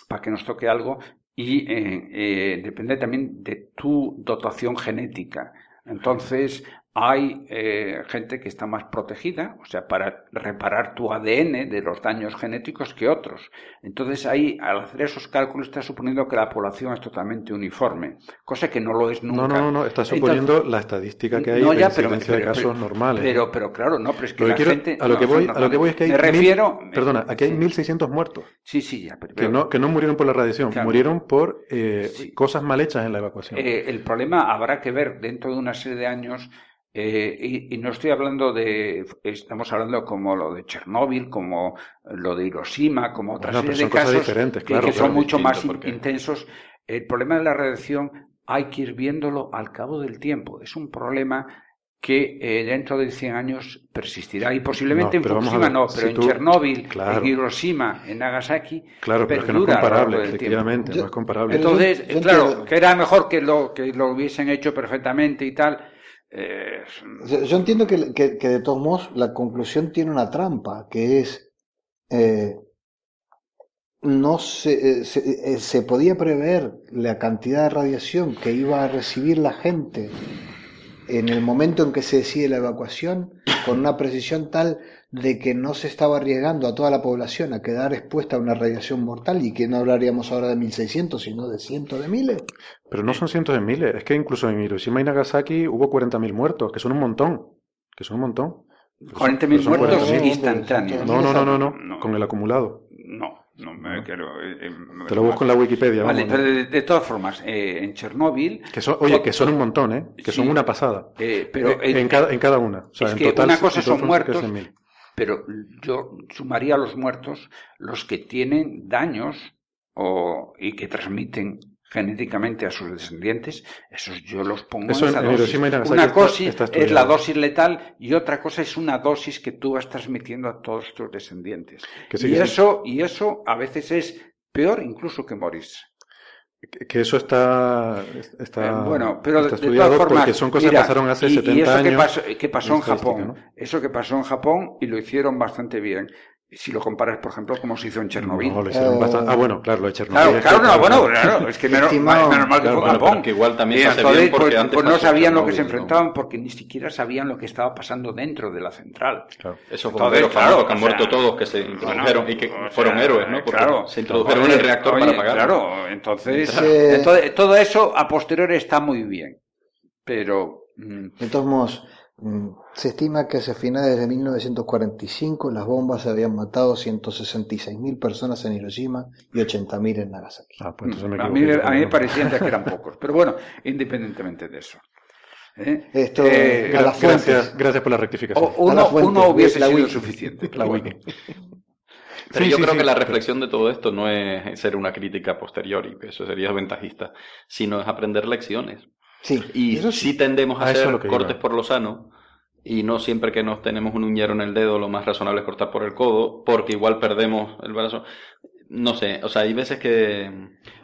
Para que nos toque algo y eh, eh, depende también de tu dotación genética. Entonces, hay eh, gente que está más protegida, o sea, para reparar tu ADN de los daños genéticos que otros. Entonces, ahí, al hacer esos cálculos, está suponiendo que la población es totalmente uniforme, cosa que no lo es nunca. no, no, no, no, está suponiendo la estadística que hay No, de ya, pero- incidencia de pero- casos pero- normales. Pero, pero claro, no, pero es que la quiero- gente... a lo que voy, a lo que voy es que hay Me mil- perdona, aquí hay sí. 1.600 muertos Sí, sí, ya, pero... que no, que no murieron por la radiación, Claro. murieron por eh, Sí. cosas mal hechas en la evacuación. Eh, el problema habrá que ver dentro de una serie de años, eh, y, y no estoy hablando de, estamos hablando como lo de Chernóbil, como lo de Hiroshima, como otra Bueno, pero serie son de cosas casos diferentes, que- claro, que, son mucho más porque- intensos. El problema de la radiación hay que ir viéndolo al cabo del tiempo. Es un problema que eh, dentro de 100 años persistirá. Y posiblemente No, en Fukushima ver, no, si pero en tú- Chernóbil, Claro. en Hiroshima, en Nagasaki, claro, pero es que no es comparable, efectivamente, no es comparable. Entonces, yo- yo claro, entiendo- que era mejor que lo, que lo hubiesen hecho perfectamente y tal. Eh, Yo, entiendo que, de todos modos la conclusión tiene una trampa, que es eh, no se, eh, se, se podía prever la cantidad de radiación que iba a recibir la gente en el momento en que se decide la evacuación con una precisión tal de que no se estaba arriesgando a toda la población a quedar expuesta a una radiación mortal y que no hablaríamos ahora de 1600 sino de cientos de miles. Pero no son cientos de miles, es que incluso en Hiroshima y Nagasaki hubo 40.000 muertos, que son un montón, que son un montón. 40.000 Pero son muertos 40.000. instantáneos. No, no, no, no, no, No. con el acumulado. No, no me quiero. eh, eh, Te lo busco en la Wikipedia, Vale, vamos, pero ¿no? de, de todas formas, eh, en Chernóbil. Que son, oye, que son un montón, ¿eh? Que son una pasada. eh, pero Eh, en, cada, en cada una. O sea, es en que total, una cosa son muertos, cerca de 100.000. Pero yo sumaría a los muertos los que tienen daños o, y que transmiten genéticamente a sus descendientes, esos yo los pongo Eso en esa dosis. Una cosa es la dosis letal y otra cosa es una dosis que tú vas transmitiendo a todos tus descendientes. Que y eso y eso a veces es peor incluso que morirse. Que- eso está, está, Eh, bueno, pero está de estudiado todas formas, porque son cosas mira, que pasaron hace y, 70 y eso años. que pasó, que pasó en Japón, ¿no? eso que pasó en Japón y lo hicieron bastante bien. Si lo comparas, por ejemplo, como se hizo en Chernobyl. No, lo hicieron Eh, bastante. Ah, bueno, claro, lo de Chernobyl. Claro, claro, no, bueno, claro, es que menos, menos mal que Claro, fue Japón. que igual también se entonces, bien porque pues, antes pues no sabían lo que se ¿no? enfrentaban porque ni siquiera sabían lo que estaba pasando dentro de la central. Claro. Esos Entonces, bomberos claro, que han o sea, muerto todos, que se introdujeron y que o sea, fueron héroes, ¿no? Porque claro. se introdujeron Oye, en el reactor oye, para apagar. Claro, entonces, entonces, todo eso a posteriori está muy bien. Pero, mm, De todos modos, Se estima que hacia finales de 1945 las bombas habían matado 166.000 personas en Hiroshima y 80.000 en Nagasaki. Ah, pues entonces me a, mí, equivoqué, a mí me parecían que eran pocos. Pero bueno, independientemente de eso. ¿eh? Esto, Eh, a las gracias, gracias por la rectificación. o- a la uno, fuente, uno hubiese la sido suficiente. la. Pero Sí, yo sí, creo sí. que la reflexión de todo esto no es ser una crítica posteriori, que eso sería ventajista, sino es aprender lecciones. Sí, Y eso sí tendemos a, hacer cortes iba. por lo sano, y no siempre que nos tenemos un uñero en el dedo, lo más razonable es cortar por el codo, porque igual perdemos el brazo. No sé, o sea, hay veces que...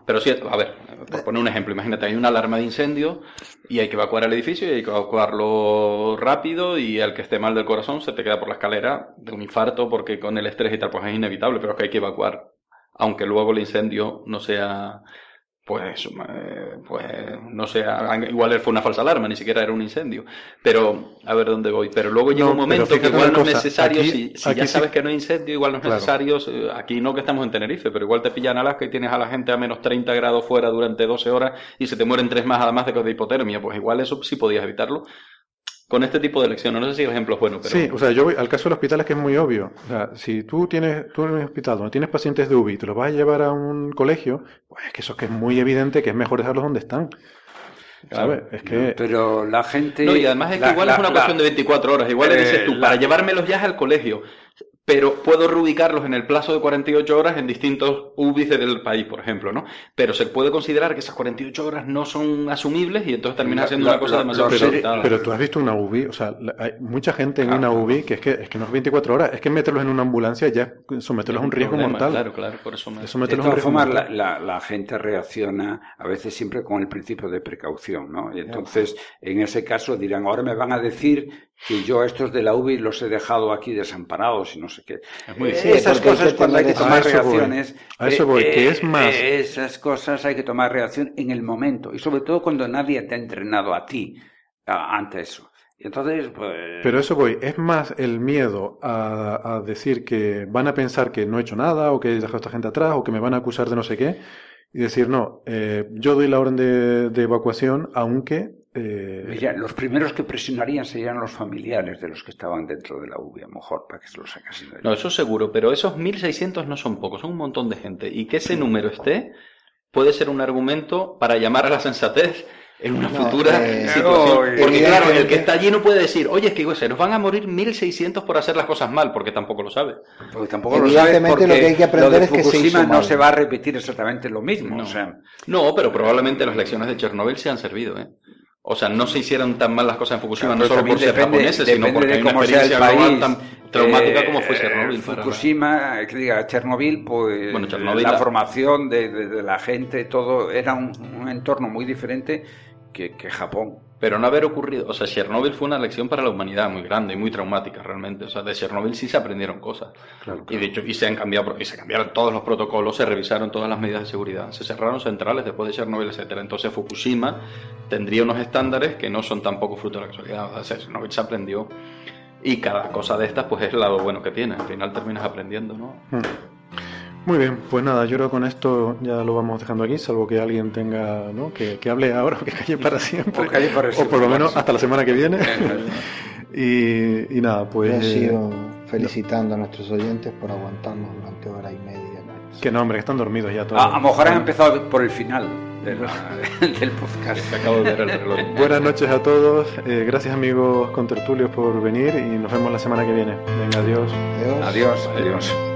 Pero sí, a ver, por poner un ejemplo, imagínate, hay una alarma de incendio y hay que evacuar el edificio y hay que evacuarlo rápido y al que esté mal del corazón se te queda por la escalera de un infarto porque con el estrés y tal pues es inevitable, pero es que hay que evacuar, aunque luego el incendio no sea pues, eh, pues no sé, igual fue una falsa alarma, ni siquiera era un incendio. Pero, a ver dónde voy. Pero luego llega No, un momento que igual no es necesario, aquí- si, si aquí ya sí- sabes que no hay incendio, igual no es Claro. necesario. eh, Aquí no que estamos en Tenerife, pero igual te pillan Alaska y tienes a la gente a menos 30 grados fuera durante 12 horas y se te mueren tres más además de que de hipotermia. Pues igual eso sí podías evitarlo. Con este tipo de lecciones, no sé si el ejemplo es bueno, pero... Sí, o sea, yo voy al caso del hospital es que es muy obvio. O sea, si tú tienes, tú en un hospital donde tienes pacientes de UBI y te los vas a llevar a un colegio, pues es que eso es que es muy evidente que es mejor dejarlos donde están. ¿Sabes? Es que Pero la gente. No, y además es que la- igual la- es una la- cuestión de 24 horas. Igual le Eh, dices tú, la- para llevármelos ya al colegio, pero puedo reubicarlos en el plazo de 48 horas en distintos UBIs del país, por ejemplo, ¿no? Pero se puede considerar que esas 48 horas no son asumibles y entonces terminas La- haciendo la- una cosa la- demasiado pero, pero tú has visto una UBI, o sea, hay mucha gente en Claro, una. UBI que es que es que no es 24 horas, es que meterlos en una ambulancia ya someterlos a un riesgo problema, mortal. Claro, claro, por eso me... Eso De todas formas, la- la gente reacciona a veces siempre con el principio de precaución, ¿no? Y entonces, en ese caso dirán, ahora me van a decir que yo a estos de la UBI los he dejado aquí desamparados y no sé qué. Es muy Eh, difícil. esas cosas cuando hay que tomar A eso voy. reacciones. A eso voy, que es más- eh, esas cosas hay que tomar reacción en el momento y sobre todo cuando nadie te ha entrenado a ti a- ante eso. Y entonces, pues. Pero eso voy, es más el miedo a, a decir que van a pensar que no he hecho nada o que he dejado a esta gente atrás o que me van a acusar de no sé qué y decir, no, eh, yo doy la orden de, de evacuación aunque... eh, Mira, los primeros que presionarían serían los familiares de los que estaban dentro de la UBI, a lo mejor, para que se los sacasen de ahí. No, eso seguro, pero esos 1.600 no son pocos, son un montón de gente. Y que ese número esté puede ser un argumento para llamar a la sensatez en una No, futura eh, situación. no, Porque claro, el que está allí no puede decir, oye, es que se nos van a morir 1.600 por hacer las cosas mal, porque tampoco lo sabe. Porque tampoco lo Evidentemente porque lo que hay que aprender es que Fukushima no mal. se va a repetir exactamente lo mismo. No. O sea, No, pero probablemente las lecciones de Chernobyl se han servido, ¿eh? O sea, no se hicieron tan mal las cosas en Fukushima, Claro, no solo por ser depende- japoneses, sino porque hay una experiencia global tan traumática Eh, como fue Chernobyl. para la- Fukushima, eh, que diga Chernobyl, pues Bueno, Chernobyl, la la- formación de, de- de la gente, todo era un, un entorno muy diferente que, que Japón. Pero no haber ocurrido, o sea, Chernobyl fue una lección para la humanidad muy grande y muy traumática realmente. O sea, de Chernobyl sí se aprendieron cosas. Y de hecho, y se han cambiado, y se cambiaron todos los protocolos, se revisaron todas las medidas de seguridad, se cerraron centrales después de Chernobyl, etcétera. Entonces Fukushima tendría unos estándares que no son tampoco fruto de la casualidad. O sea, Chernobyl se aprendió. Y cada cosa de estas, pues es el lado bueno que tiene. Al final terminas aprendiendo, ¿no? Hmm. Muy bien, pues nada, yo creo que con esto ya lo vamos dejando aquí, salvo que alguien tenga, ¿no? Que, que hable ahora o que calle para siempre. O calle para O por lo menos hasta la semana que viene. y, y nada, pues... Yo eh, sigo felicitando a nuestros oyentes por aguantarnos durante hora y media. ¿no? que no, hombre, que están dormidos ya todos. A, a lo mejor han empezado por el final de la- del podcast. Acabo de ver el reloj. Buenas noches a todos, eh, gracias amigos contertulios por venir y nos vemos la semana que viene. Venga, adiós. Adiós. Adiós, adiós.